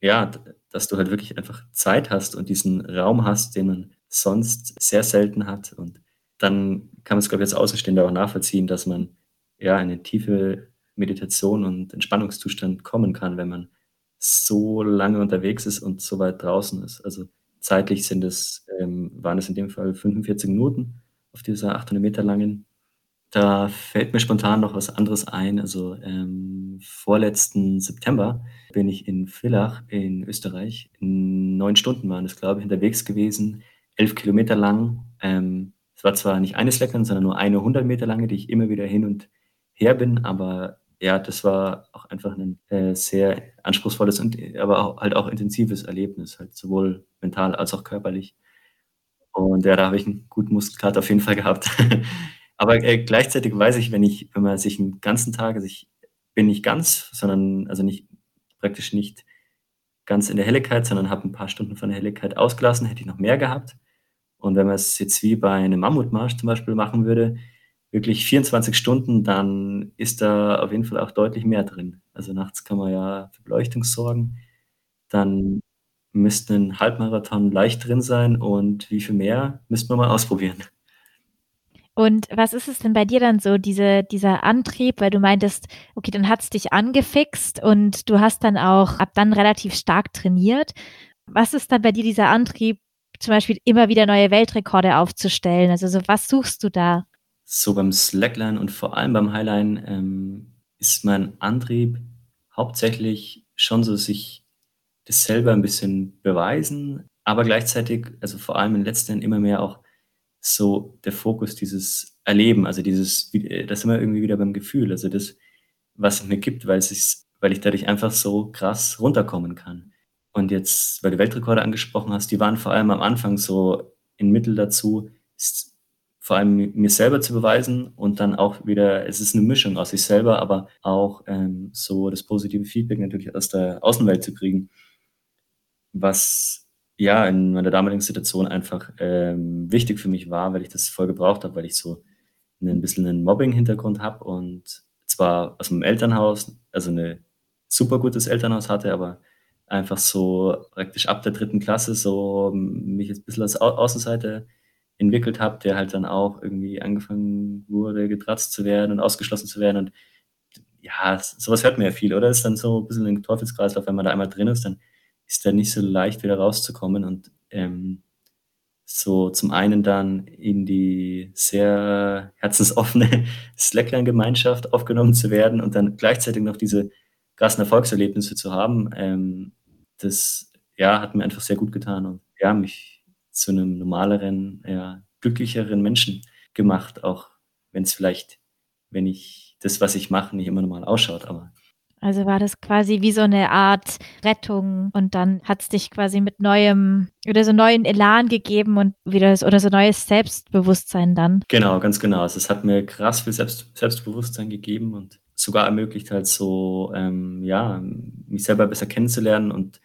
[SPEAKER 2] Ja, dass du halt wirklich einfach Zeit hast und diesen Raum hast, den man sonst sehr selten hat. Und dann kann man es, glaube ich, als Außenstehender auch nachvollziehen, dass man ja eine tiefe Meditation und Entspannungszustand kommen kann, wenn man so lange unterwegs ist und so weit draußen ist. Also zeitlich sind es, ähm, waren es in dem Fall 45 Minuten auf dieser 800 Meter langen. Da fällt mir spontan noch was anderes ein. Also ähm, vorletzten September bin ich in Villach in Österreich. In neun Stunden waren es, glaube ich, unterwegs gewesen, elf Kilometer lang. Ähm, es war zwar nicht eine Slackline, sondern nur eine 100 Meter lange, die ich immer wieder hin und her bin, aber ja, das war auch einfach ein äh, sehr anspruchsvolles und aber auch, halt auch intensives Erlebnis, halt sowohl mental als auch körperlich. Und ja, da habe ich einen guten Muskelkater auf jeden Fall gehabt. [LAUGHS] Aber äh, gleichzeitig weiß ich, wenn ich, wenn man sich einen ganzen Tag, also ich bin nicht ganz, sondern also nicht praktisch nicht ganz in der Helligkeit, sondern habe ein paar Stunden von der Helligkeit ausgelassen, hätte ich noch mehr gehabt. Und wenn man es jetzt wie bei einem Mammutmarsch zum Beispiel machen würde, wirklich 24 Stunden, dann ist da auf jeden Fall auch deutlich mehr drin. Also nachts kann man ja für Beleuchtung sorgen. Dann müsste ein Halbmarathon leicht drin sein und wie viel mehr, müssten wir mal ausprobieren.
[SPEAKER 1] Und was ist es denn bei dir dann so, diese, dieser Antrieb, weil du meintest, okay, dann hat es dich angefixt und du hast dann auch ab dann relativ stark trainiert. Was ist dann bei dir dieser Antrieb, zum Beispiel immer wieder neue Weltrekorde aufzustellen? Also so, was suchst du da?
[SPEAKER 2] So beim Slackline und vor allem beim Highline ähm, ist mein Antrieb hauptsächlich schon so, sich das selber ein bisschen beweisen, aber gleichzeitig, also vor allem in Jahren immer mehr auch so der Fokus dieses Erleben, also dieses, das sind wir irgendwie wieder beim Gefühl, also das, was es mir gibt, weil es ist, weil ich dadurch einfach so krass runterkommen kann. Und jetzt, weil du Weltrekorde angesprochen hast, die waren vor allem am Anfang so in Mittel dazu, vor allem mir selber zu beweisen und dann auch wieder, es ist eine Mischung aus sich selber, aber auch ähm, so das positive Feedback natürlich aus der Außenwelt zu kriegen was ja, in meiner damaligen Situation einfach ähm, wichtig für mich war, weil ich das voll gebraucht habe, weil ich so ein bisschen einen Mobbing-Hintergrund habe und zwar aus dem Elternhaus, also ein super gutes Elternhaus hatte, aber einfach so praktisch ab der dritten Klasse so mich jetzt ein bisschen als Au Außenseite entwickelt habe, der halt dann auch irgendwie angefangen wurde, getratzt zu werden und ausgeschlossen zu werden. Und ja, sowas hört man ja viel, oder? Ist dann so ein bisschen ein Teufelskreislauf, wenn man da einmal drin ist, dann ist da nicht so leicht wieder rauszukommen. Und ähm, so zum einen dann in die sehr herzensoffene [LAUGHS] Slackline-Gemeinschaft aufgenommen zu werden und dann gleichzeitig noch diese krassen Erfolgserlebnisse zu haben, ähm, das ja, hat mir einfach sehr gut getan und ja, mich zu einem normaleren, ja, glücklicheren Menschen gemacht, auch wenn es vielleicht, wenn ich das, was ich mache, nicht immer normal ausschaut, aber
[SPEAKER 1] also war das quasi wie so eine Art Rettung und dann hat es dich quasi mit neuem oder so neuen Elan gegeben und wieder oder so neues Selbstbewusstsein dann.
[SPEAKER 2] Genau, ganz genau. Also es hat mir krass viel Selbst, Selbstbewusstsein gegeben und sogar ermöglicht halt so, ähm, ja, mich selber besser kennenzulernen und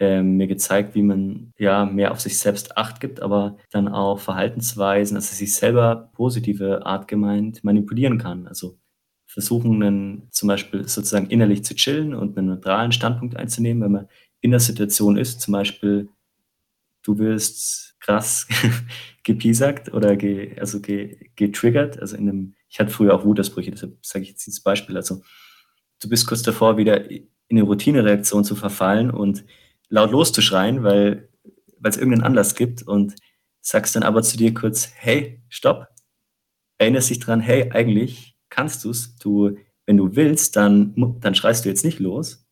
[SPEAKER 2] ähm, mir gezeigt, wie man ja mehr auf sich selbst Acht gibt, aber dann auch Verhaltensweisen, also sich selber positive Art gemeint manipulieren kann. Also versuchen, einen, zum Beispiel sozusagen innerlich zu chillen und einen neutralen Standpunkt einzunehmen, wenn man in der Situation ist, zum Beispiel du wirst krass [LAUGHS] gepiesackt oder ge, also ge, getriggert, also in einem, ich hatte früher auch Wutausbrüche, deshalb sage ich jetzt dieses Beispiel, also du bist kurz davor, wieder in eine Routinereaktion zu verfallen und laut loszuschreien, weil es irgendeinen Anlass gibt und sagst dann aber zu dir kurz, hey, stopp, erinnerst dich dran, hey, eigentlich kannst du es. Du, wenn du willst, dann, dann schreist du jetzt nicht los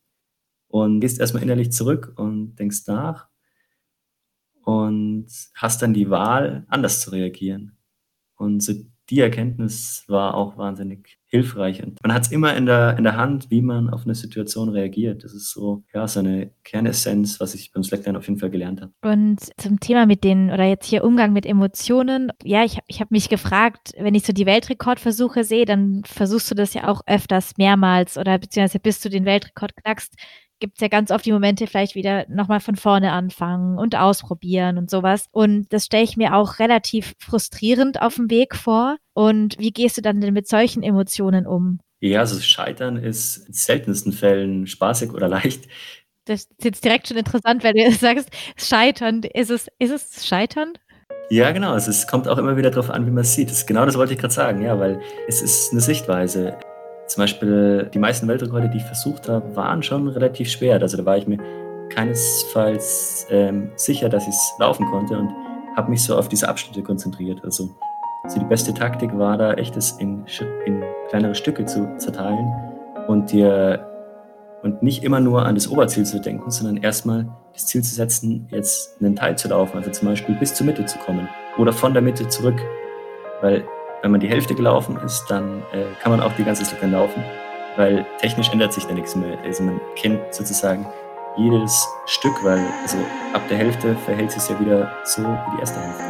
[SPEAKER 2] und gehst erstmal innerlich zurück und denkst nach und hast dann die Wahl, anders zu reagieren. Und so die Erkenntnis war auch wahnsinnig hilfreich. Und man hat es immer in der, in der Hand, wie man auf eine Situation reagiert. Das ist so, ja, so eine Kernessenz, was ich beim Slackline auf jeden Fall gelernt habe.
[SPEAKER 1] Und zum Thema mit den, oder jetzt hier Umgang mit Emotionen. Ja, ich, ich habe mich gefragt, wenn ich so die Weltrekordversuche sehe, dann versuchst du das ja auch öfters mehrmals oder beziehungsweise bis du den Weltrekord knackst gibt es ja ganz oft die Momente, vielleicht wieder nochmal von vorne anfangen und ausprobieren und sowas. Und das stelle ich mir auch relativ frustrierend auf dem Weg vor. Und wie gehst du dann denn mit solchen Emotionen um?
[SPEAKER 2] Ja, also Scheitern ist in seltensten Fällen spaßig oder [LAUGHS] leicht.
[SPEAKER 1] Das ist jetzt direkt schon interessant, weil du [LAUGHS] sagst, Scheitern, ist es, ist es Scheitern?
[SPEAKER 2] Ja, genau. Also es kommt auch immer wieder darauf an, wie man es sieht. Das, genau das wollte ich gerade sagen, ja, weil es ist eine Sichtweise. Zum Beispiel die meisten Weltrekorde, die ich versucht habe, waren schon relativ schwer. Also da war ich mir keinesfalls ähm, sicher, dass ich es laufen konnte und habe mich so auf diese Abschnitte konzentriert. Also, also die beste Taktik war da, echt es in, in kleinere Stücke zu zerteilen und dir und nicht immer nur an das Oberziel zu denken, sondern erstmal das Ziel zu setzen, jetzt einen Teil zu laufen, also zum Beispiel bis zur Mitte zu kommen oder von der Mitte zurück. Weil wenn man die Hälfte gelaufen ist, dann äh, kann man auch die ganze Strecke laufen, weil technisch ändert sich da nichts mehr. Also man kennt sozusagen jedes Stück, weil also ab der Hälfte verhält sich ja wieder so wie die erste Hälfte.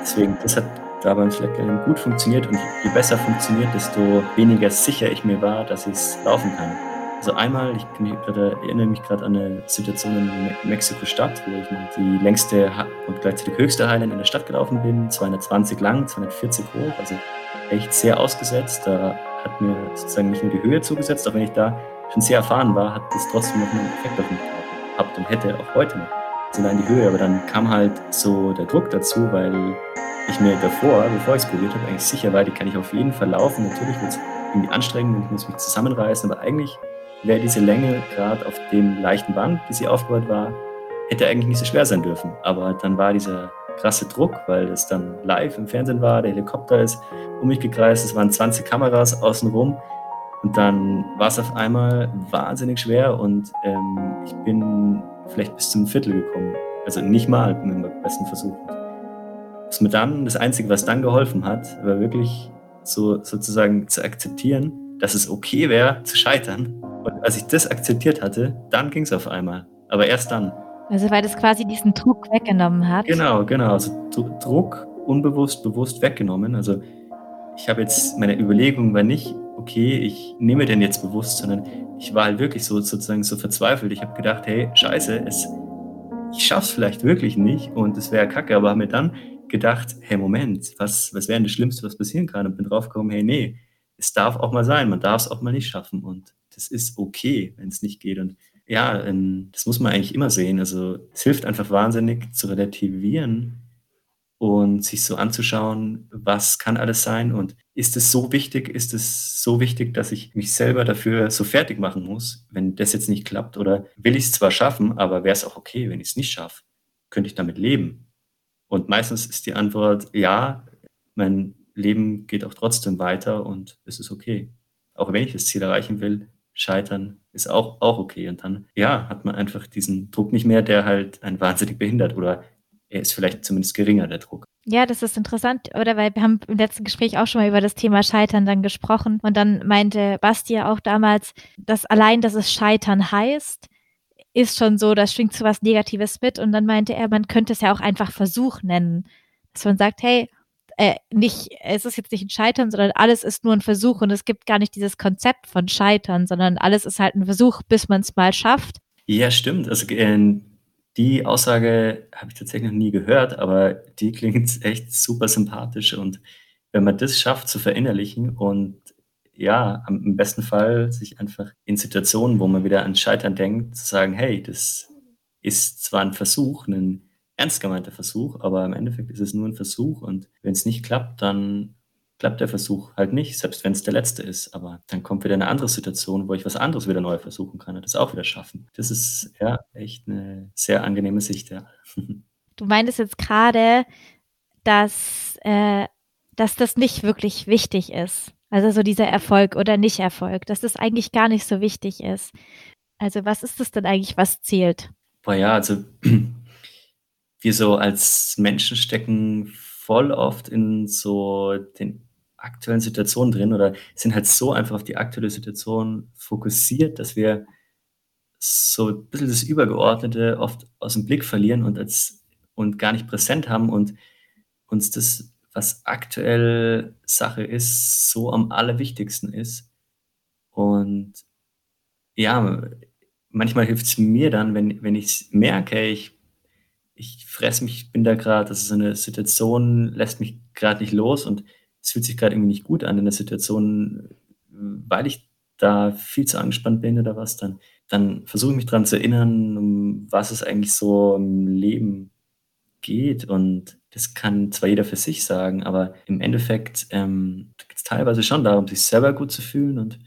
[SPEAKER 2] Deswegen, das hat da beim Slackline gut funktioniert und je besser funktioniert, desto weniger sicher ich mir war, dass ich es laufen kann. Also einmal, ich erinnere mich gerade an eine Situation in Mexiko-Stadt, wo ich die längste und gleichzeitig höchste Highline in der Stadt gelaufen bin, 220 lang, 240 hoch, also echt sehr ausgesetzt. Da hat mir sozusagen nicht nur die Höhe zugesetzt, auch wenn ich da schon sehr erfahren war, hat das trotzdem noch einen Effekt auf mich gehabt und hätte auch heute noch. Also allein die Höhe, aber dann kam halt so der Druck dazu, weil ich mir davor, bevor ich es probiert habe, eigentlich sicher war, die kann ich auf jeden Fall laufen. Natürlich wird es irgendwie anstrengend und ich muss mich zusammenreißen, aber eigentlich wäre diese Länge gerade auf dem leichten Band, die sie aufgebaut war, hätte eigentlich nicht so schwer sein dürfen. Aber dann war dieser krasse Druck, weil es dann live im Fernsehen war, der Helikopter ist um mich gekreist, es waren 20 Kameras außenrum und dann war es auf einmal wahnsinnig schwer und ähm, ich bin vielleicht bis zum Viertel gekommen. Also nicht mal mit dem besten Versuch. Was mir dann, das Einzige, was dann geholfen hat, war wirklich so sozusagen zu akzeptieren, dass es okay wäre, zu scheitern. Und als ich das akzeptiert hatte, dann ging es auf einmal. Aber erst dann.
[SPEAKER 1] Also weil das quasi diesen Druck weggenommen hat.
[SPEAKER 2] Genau, genau. Also Druck unbewusst, bewusst weggenommen. Also ich habe jetzt, meine Überlegung war nicht, okay, ich nehme den jetzt bewusst, sondern ich war halt wirklich so sozusagen so verzweifelt. Ich habe gedacht, hey, scheiße, es, ich schaffe es vielleicht wirklich nicht und es wäre kacke, aber habe mir dann gedacht, hey, Moment, was, was wäre denn das Schlimmste, was passieren kann? Und bin draufgekommen, hey, nee, es darf auch mal sein, man darf es auch mal nicht schaffen und das ist okay, wenn es nicht geht. Und ja, ähm, das muss man eigentlich immer sehen. Also es hilft einfach wahnsinnig zu relativieren und sich so anzuschauen, was kann alles sein und ist es so wichtig, ist es so wichtig, dass ich mich selber dafür so fertig machen muss, wenn das jetzt nicht klappt oder will ich es zwar schaffen, aber wäre es auch okay, wenn ich es nicht schaffe? Könnte ich damit leben? Und meistens ist die Antwort ja, mein Leben geht auch trotzdem weiter und es ist okay. Auch wenn ich das Ziel erreichen will, scheitern ist auch, auch okay. Und dann, ja, hat man einfach diesen Druck nicht mehr, der halt einen wahnsinnig behindert oder er ist vielleicht zumindest geringer, der Druck.
[SPEAKER 1] Ja, das ist interessant, oder? Weil wir haben im letzten Gespräch auch schon mal über das Thema Scheitern dann gesprochen. Und dann meinte Basti auch damals, dass allein, dass es Scheitern heißt, ist schon so, das schwingt zu was Negatives mit. Und dann meinte er, man könnte es ja auch einfach Versuch nennen. Dass man sagt, hey, äh, nicht, es ist jetzt nicht ein Scheitern, sondern alles ist nur ein Versuch und es gibt gar nicht dieses Konzept von Scheitern, sondern alles ist halt ein Versuch, bis man es mal schafft.
[SPEAKER 2] Ja, stimmt. Also äh, die Aussage habe ich tatsächlich noch nie gehört, aber die [LAUGHS] klingt echt super sympathisch und wenn man das schafft zu verinnerlichen und ja, im besten Fall sich einfach in Situationen, wo man wieder an Scheitern denkt, zu sagen, hey, das ist zwar ein Versuch, ein ernst gemeinter Versuch, aber im Endeffekt ist es nur ein Versuch und wenn es nicht klappt, dann klappt der Versuch halt nicht, selbst wenn es der letzte ist. Aber dann kommt wieder eine andere Situation, wo ich was anderes wieder neu versuchen kann und das auch wieder schaffen. Das ist ja echt eine sehr angenehme Sicht, ja. [LAUGHS]
[SPEAKER 1] Du meintest jetzt gerade, dass, äh, dass das nicht wirklich wichtig ist. Also so dieser Erfolg oder Nicht-Erfolg, dass das eigentlich gar nicht so wichtig ist. Also was ist das denn eigentlich, was zählt?
[SPEAKER 2] Boah ja, also [CLEARS THROAT] wir so als Menschen stecken voll oft in so den aktuellen Situationen drin oder sind halt so einfach auf die aktuelle Situation fokussiert, dass wir so ein bisschen das Übergeordnete oft aus dem Blick verlieren und, als, und gar nicht präsent haben und uns das, was aktuell Sache ist, so am allerwichtigsten ist. Und ja, manchmal hilft es mir dann, wenn, wenn ich merke, ich ich fresse mich, ich bin da gerade, das ist so eine Situation, lässt mich gerade nicht los und es fühlt sich gerade irgendwie nicht gut an in der Situation, weil ich da viel zu angespannt bin oder was, dann, dann versuche ich mich daran zu erinnern, um was es eigentlich so im Leben geht. Und das kann zwar jeder für sich sagen, aber im Endeffekt ähm, geht es teilweise schon darum, sich selber gut zu fühlen und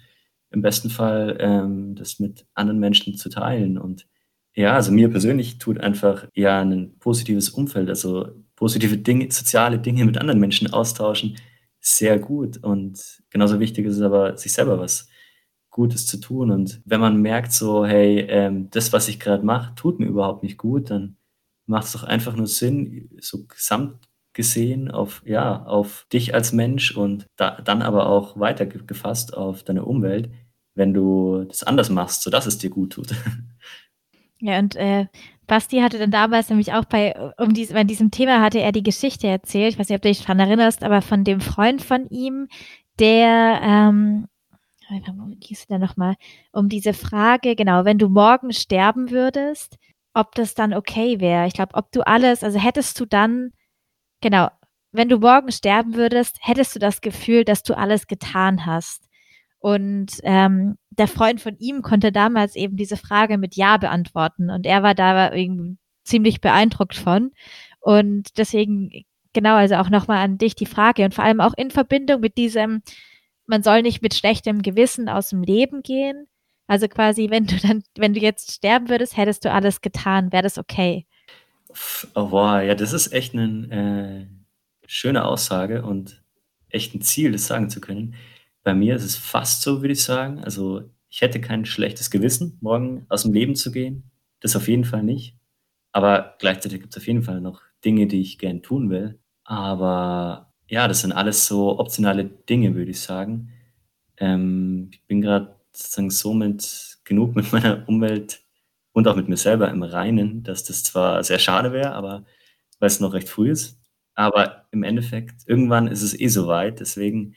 [SPEAKER 2] im besten Fall ähm, das mit anderen Menschen zu teilen. Und ja, also mir persönlich tut einfach ja ein positives Umfeld, also positive Dinge, soziale Dinge mit anderen Menschen austauschen, sehr gut. Und genauso wichtig ist es aber, sich selber was Gutes zu tun. Und wenn man merkt, so, hey, ähm, das, was ich gerade mache, tut mir überhaupt nicht gut, dann macht es doch einfach nur Sinn, so gesamt gesehen auf, ja, auf dich als Mensch und da, dann aber auch weitergefasst auf deine Umwelt, wenn du das anders machst, sodass es dir gut tut. [LAUGHS]
[SPEAKER 1] Ja, und äh, Basti hatte dann damals nämlich auch bei, um dies, bei diesem Thema hatte er die Geschichte erzählt, ich weiß nicht, ob du dich daran erinnerst, aber von dem Freund von ihm, der, ähm, wie hieß der nochmal, um diese Frage, genau, wenn du morgen sterben würdest, ob das dann okay wäre. Ich glaube, ob du alles, also hättest du dann, genau, wenn du morgen sterben würdest, hättest du das Gefühl, dass du alles getan hast. Und ähm, der Freund von ihm konnte damals eben diese Frage mit Ja beantworten. Und er war da ziemlich beeindruckt von. Und deswegen, genau, also auch nochmal an dich die Frage und vor allem auch in Verbindung mit diesem, man soll nicht mit schlechtem Gewissen aus dem Leben gehen. Also quasi, wenn du dann, wenn du jetzt sterben würdest, hättest du alles getan, wäre das okay.
[SPEAKER 2] Oh, wow, ja, das ist echt eine äh, schöne Aussage und echt ein Ziel, das sagen zu können. Bei mir ist es fast so, würde ich sagen. Also ich hätte kein schlechtes Gewissen, morgen aus dem Leben zu gehen. Das auf jeden Fall nicht. Aber gleichzeitig gibt es auf jeden Fall noch Dinge, die ich gern tun will. Aber ja, das sind alles so optionale Dinge, würde ich sagen. Ähm, ich bin gerade sozusagen so mit genug mit meiner Umwelt und auch mit mir selber im Reinen, dass das zwar sehr schade wäre, aber weil es noch recht früh ist. Aber im Endeffekt, irgendwann ist es eh soweit. Deswegen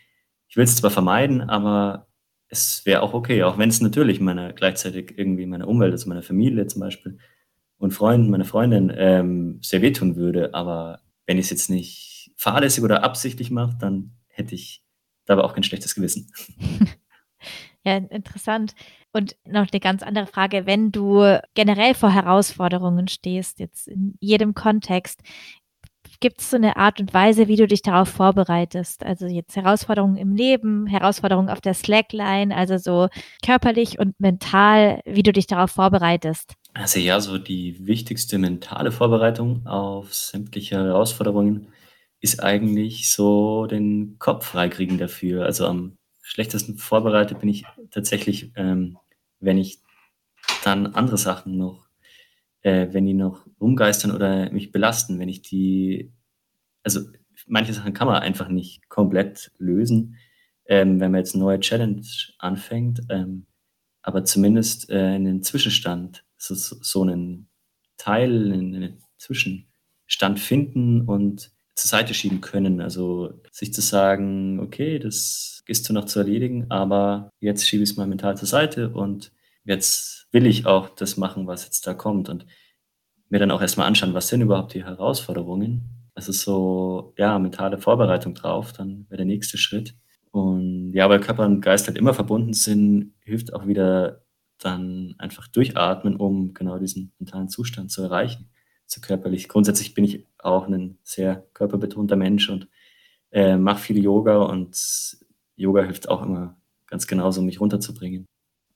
[SPEAKER 2] ich will es zwar vermeiden, aber es wäre auch okay, auch wenn es natürlich meiner gleichzeitig irgendwie meiner Umwelt, also meiner Familie zum Beispiel, und Freunden, meiner Freundin, ähm, sehr wehtun würde. Aber wenn ich es jetzt nicht fahrlässig oder absichtlich mache, dann hätte ich dabei auch kein schlechtes Gewissen. [LAUGHS]
[SPEAKER 1] Ja, interessant. Und noch eine ganz andere Frage, wenn du generell vor Herausforderungen stehst, jetzt in jedem Kontext, gibt es so eine Art und Weise, wie du dich darauf vorbereitest? Also jetzt Herausforderungen im Leben, Herausforderungen auf der Slackline, also so körperlich und mental, wie du dich darauf vorbereitest?
[SPEAKER 2] Also ja, so die wichtigste mentale Vorbereitung auf sämtliche Herausforderungen ist eigentlich so den Kopf freikriegen dafür. Also am schlechtesten vorbereitet bin ich tatsächlich, ähm, wenn ich dann andere Sachen noch, äh, wenn die noch rumgeistern oder mich belasten, wenn ich die, also manche Sachen kann man einfach nicht komplett lösen, ähm, wenn man jetzt eine neue Challenge anfängt, ähm, aber zumindest äh, einen Zwischenstand, so, so einen Teil, einen, Zwischenstand finden und zur Seite schieben können. Also sich zu sagen, okay, das ist zwar noch zu erledigen, aber jetzt schiebe ich es mal mental zur Seite und jetzt will ich auch das machen, was jetzt da kommt und mir dann auch erstmal anschauen, was sind überhaupt die Herausforderungen. Ist so, ja, mentale Vorbereitung drauf, dann wäre der nächste Schritt. Und ja, weil Körper und Geist halt immer verbunden sind, hilft auch wieder dann einfach durchatmen, um genau diesen mentalen Zustand zu erreichen zu körperlich. Grundsätzlich bin ich auch ein sehr körperbetonter Mensch und äh, mache viel Yoga und Yoga hilft auch immer ganz genauso, mich runterzubringen.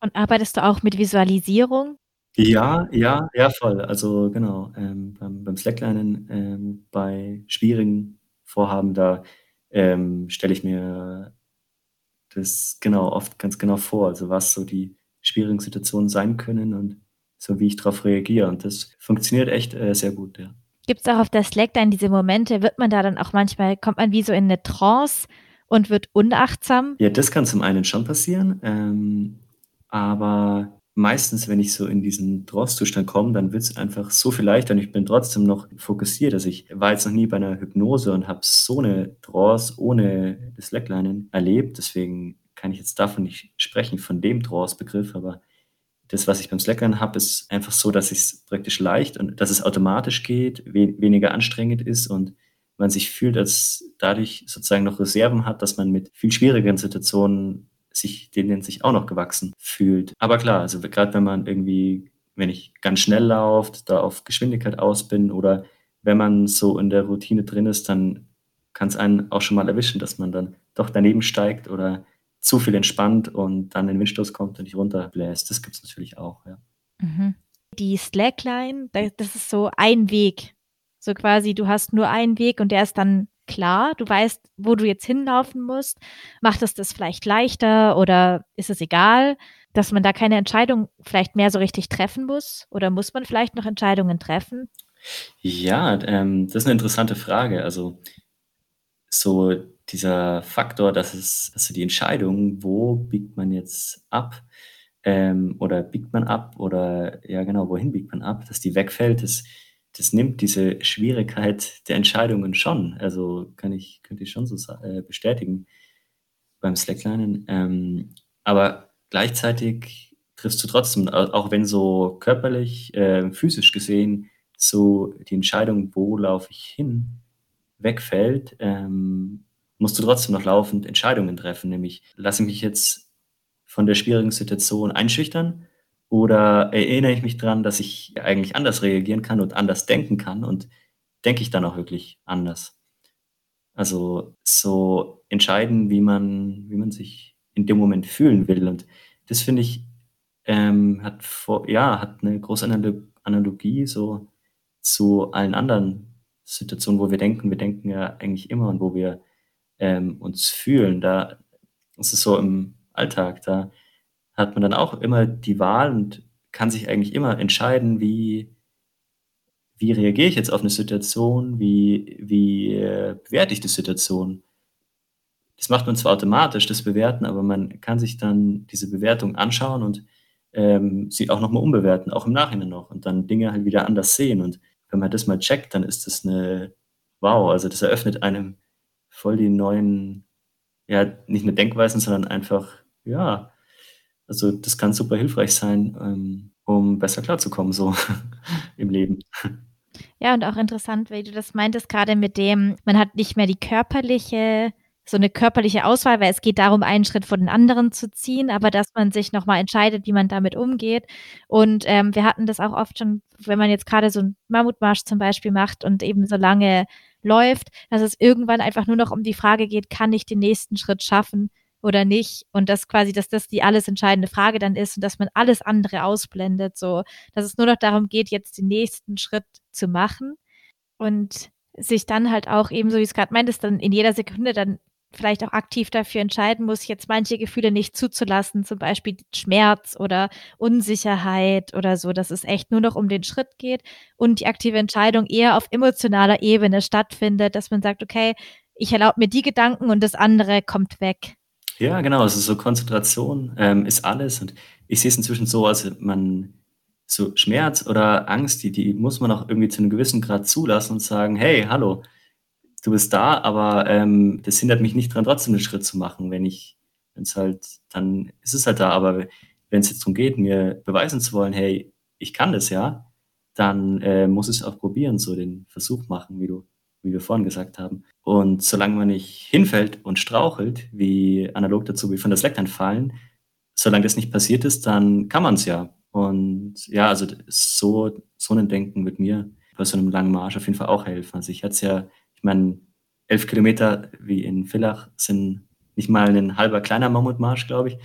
[SPEAKER 1] Und arbeitest du auch mit Visualisierung?
[SPEAKER 2] Ja, ja, ja, voll. Also genau, ähm, beim, beim Slacklinen, ähm, bei schwierigen Vorhaben, da ähm, stelle ich mir das genau oft ganz genau vor, also was so die schwierigen Situationen sein können und so wie ich darauf reagiere. Und das funktioniert echt äh, sehr gut, ja.
[SPEAKER 1] Gibt es auch auf der Slack dann diese Momente, wird man da dann auch manchmal, kommt man wie so in eine Trance und wird unachtsam?
[SPEAKER 2] Ja, das kann zum einen schon passieren, ähm, aber meistens, wenn ich so in diesen Trance-Zustand komme, dann wird es einfach so viel leichter und ich bin trotzdem noch fokussiert. Also ich war jetzt noch nie bei einer Hypnose und habe so eine Trance ohne das Slacklinen erlebt. Deswegen kann ich jetzt davon nicht sprechen, von dem Trance-Begriff, aber das, was ich beim Slackern habe, ist einfach so, dass es praktisch leicht und dass es automatisch geht, we weniger anstrengend ist und man sich fühlt, als dadurch sozusagen noch Reserven hat, dass man mit viel schwierigeren Situationen sich, denen sich auch noch gewachsen fühlt. Aber klar, also gerade wenn man irgendwie, wenn ich ganz schnell laufe, da auf Geschwindigkeit aus bin oder wenn man so in der Routine drin ist, dann kann es einen auch schon mal erwischen, dass man dann doch daneben steigt oder zu viel entspannt und dann ein Windstoß kommt und dich runterbläst. Das gibt es natürlich auch, ja.
[SPEAKER 1] Mhm. Die Slackline, das ist so ein Weg. So quasi, du hast nur einen Weg und der ist dann klar. Du weißt, wo du jetzt hinlaufen musst. Macht es das vielleicht leichter oder ist es egal, dass man da keine Entscheidung vielleicht mehr so richtig treffen muss? Oder muss man vielleicht noch Entscheidungen treffen?
[SPEAKER 2] Ja, ähm, das ist eine interessante Frage. Also so dieser Faktor, dass es, also die Entscheidung, wo biegt man jetzt ab ähm, oder biegt man ab oder ja genau, wohin biegt man ab, dass die wegfällt, das, das nimmt diese Schwierigkeit der Entscheidungen schon. Also kann ich, könnte ich schon so äh, bestätigen beim Slacklinen. Ähm, aber gleichzeitig triffst du trotzdem, auch wenn so körperlich, äh, physisch gesehen, so die Entscheidung, wo laufe ich hin, wegfällt, ähm, musst du trotzdem noch laufend Entscheidungen treffen, nämlich lasse ich mich jetzt von der schwierigen Situation einschüchtern oder erinnere ich mich daran, dass ich eigentlich anders reagieren kann und anders denken kann und denke ich dann auch wirklich anders. Also so entscheiden, wie man, wie man sich in dem Moment fühlen will. Und das finde ich, ähm, hat vor, ja, hat eine große Analogie so zu allen anderen Situationen, wo wir denken, wir denken ja eigentlich immer und wo wir ähm, uns fühlen. Da ist es so im Alltag, da hat man dann auch immer die Wahl und kann sich eigentlich immer entscheiden, wie, wie reagiere ich jetzt auf eine Situation, wie, wie äh, bewerte ich die Situation. Das macht man zwar automatisch, das Bewerten, aber man kann sich dann diese Bewertung anschauen und ähm, sie auch nochmal umbewerten, auch im Nachhinein noch und dann Dinge halt wieder anders sehen. Und wenn man das mal checkt, dann ist das eine, wow, also das eröffnet einem voll die neuen, ja, nicht nur Denkweisen, sondern einfach, ja, Also das kann super hilfreich sein, ähm, um besser klarzukommen so [LAUGHS] im Leben.
[SPEAKER 1] Ja, und auch interessant, wie du das meintest, gerade mit dem, man hat nicht mehr die körperliche so eine körperliche Auswahl, weil es geht darum, einen Schritt vor den anderen zu ziehen, aber dass man sich noch mal entscheidet, wie man damit umgeht. Und, ähm, wir hatten das auch oft schon, wenn man jetzt grade so 'n Mammutmarsch zum Beispiel macht und eben so lange läuft, dass es irgendwann einfach nur noch um die Frage geht: „Kann ich den nächsten Schritt schaffen oder nicht?“ Und dass quasi dass das die alles entscheidende Frage dann ist und dass man alles andere ausblendet, so, dass es nur noch darum geht, jetzt den nächsten Schritt zu machen und sich dann halt auch eben, so wie du's grad meintest, dann in jeder Sekunde dann vielleicht auch aktiv dafür entscheiden muss, jetzt manche Gefühle nicht zuzulassen, zum Beispiel Schmerz oder Unsicherheit oder so, dass es echt nur noch um den Schritt geht und die aktive Entscheidung eher auf emotionaler Ebene stattfindet, dass man sagt: „Okay, ich erlaube mir die Gedanken und das andere kommt weg.“
[SPEAKER 2] Ja, genau, also so Konzentration, ähm, ist alles. Und ich sehe es inzwischen so, also man so Schmerz oder Angst, die die muss man auch irgendwie zu 'nem gewissen Grad zulassen und sagen: „Hey, hallo, du bist da, aber, ähm, das hindert mich nicht dran, trotzdem 'nen Schritt zu machen, wenn ich wenn's halt dann ist es halt da, aber wenn's jetzt drum geht, mir beweisen zu wollen: „Hey, ich kann das ja“, dann, äh, muss ich's auch probieren, so den Versuch machen, wie du wie wir vorhin gesagt haben. Und solange man nicht hinfällt und strauchelt, wie analog dazu wie von der Slackline fallen, solange das nicht passiert ist, dann kann man's ja. Und ja, also so so 'nen Denken wird mir bei so 'nem langen Marsch auf jeden Fall auch helfen. Also, ich hatte es ja ich meine, 11 Kilometer wie in Villach sind nicht mal 'nen halber kleiner Mammutmarsch, glaube ich.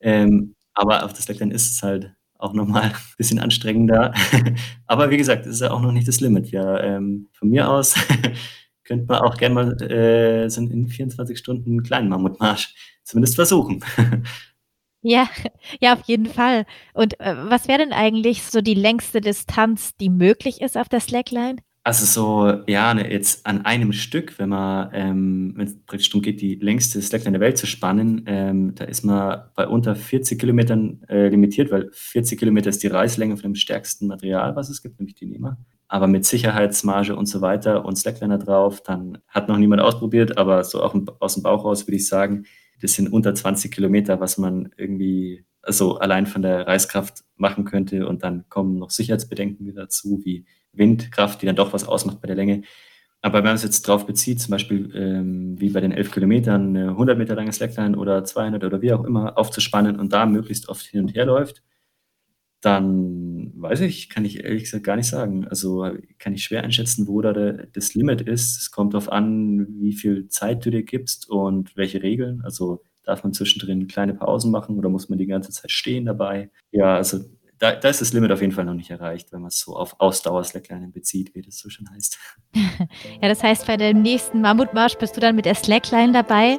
[SPEAKER 2] Ähm, aber auf der Slackline ist es halt auch noch mal [LAUGHS] bisschen anstrengender. [LAUGHS] Aber wie gesagt, ist ja auch noch nicht das Limit. Ja, ähm, von mir aus [LAUGHS] könnte man auch gern mal, äh, so in 24 Stunden 'n kleinen Mammutmarsch zumindest versuchen.
[SPEAKER 1] Ja, ja, auf jeden Fall. Und, äh, was wäre denn eigentlich so die längste Distanz, die möglich ist auf der Slackline?
[SPEAKER 2] Also so, ja, ne, jetzt an einem Stück, wenn man, ähm wenn's praktisch drum geht, die längste Slackline der Welt zu spannen, ähm, da ist man bei unter 40 Kilometern, äh, limitiert, weil 40 Kilometer ist die Reißlänge von dem stärksten Material, was es gibt, nämlich die NEMA. Aber mit Sicherheitsmarge und so weiter und Slackliner drauf, dann hat noch niemand ausprobiert, aber so auch 'n aus'm Bauch raus würde ich sagen, das sind unter 20 Kilometer, was man irgendwie also allein von der Reißkraft machen könnte und dann kommen noch Sicherheitsbedenken mit dazu, wie Windkraft, die dann doch was ausmacht bei der Länge. Aber wenn man's jetzt drauf bezieht, zum Beispiel, ähm, wie bei den 11 Kilometern 'ne 100 Meter lange Slackline oder 200 oder wie auch immer aufzuspannen und da möglichst oft hin und her läuft, dann weiß ich kann ich ehrlich gesagt gar nicht sagen. Also, kann ich schwer einschätzen, wo da de das Limit ist. Es kommt drauf an, wie viel Zeit du dir gibst und welche Regeln. Also, darf man zwischendrin kleine Pausen machen oder muss man die ganze Zeit stehen dabei? Ja, also da da ist das Limit auf jeden Fall noch nicht erreicht, wenn man's so auf Ausdauer-Slacklining bezieht, wie das so schön heißt. [LAUGHS]
[SPEAKER 1] Ja, das heißt, bei dem nächsten Mammutmarsch bist du dann mit der Slackline dabei?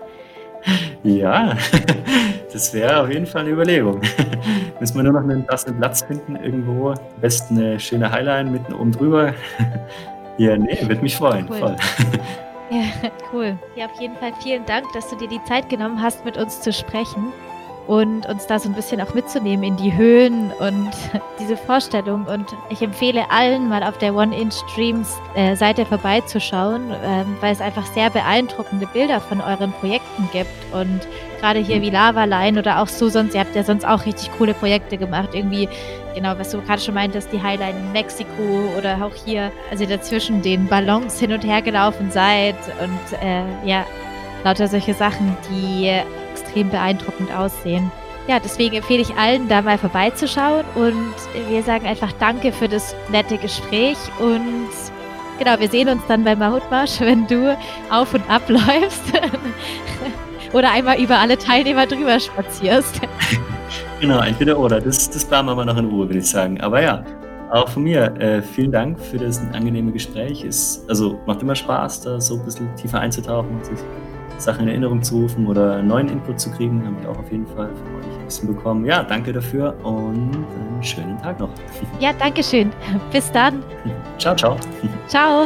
[SPEAKER 2] Ja, [LAUGHS] das wäre auf jeden Fall 'ne Überlegung. [LAUGHS] Müssen wir nur noch 'nen passenden Platz finden irgendwo. Am besten 'ne schöne Highline mitten oben drüber. Ja, ne, würde mich freuen,
[SPEAKER 1] Cool.
[SPEAKER 2] voll.
[SPEAKER 1] Ja, cool. Ja, auf jeden Fall vielen Dank, dass du dir die Zeit genommen hast, mit uns zu sprechen und uns da so 'n bisschen auch mitzunehmen in die Höhen und [LAUGHS] diese Vorstellung. Und ich empfehle allen, mal auf der One Inch Dreams, äh, vorbeizuschauen, ähm, weil es einfach sehr beeindruckende Bilder von euren Projekten gibt. Und grade hier wie Lavaline oder auch so sonst ihr habt ja sonst auch richtig coole Projekte gemacht. Irgendwie, genau, was du grade schon meintest, die Highline in Mexiko oder auch hier, als ihr da zwischen den Ballons hin und her gelaufen seid und, äh, ja, lauter solche Sachen, die extrem beeindruckend aussehen. Ja, deswegen empfehle ich allen, da mal vorbeizuschauen und wir sagen einfach danke für das nette Gespräch und genau, wir sehen uns dann beim Mammutmarsch, wenn du auf und ab läufst [LAUGHS] oder einmal über alle Teilnehmer drüber spazierst. [LAUGHS]
[SPEAKER 2] Genau, entweder oder. Das das planen wir mal noch in Ruhe, würde ich sagen. Aber ja, auch von mir, äh, vielen Dank für das angenehme Gespräch. Es also, macht immer Spaß, da so 'n bisschen tiefer einzutauchen und sich Sachen in Erinnerung zu rufen oder neuen Input zu kriegen. Habe ich auch auf jeden Fall von euch 'n bisschen bekommen. Ja, danke dafür und einen schönen Tag noch.
[SPEAKER 1] Ja, danke schön. Bis dann.
[SPEAKER 2] Tschau, tschau.
[SPEAKER 1] Tschau.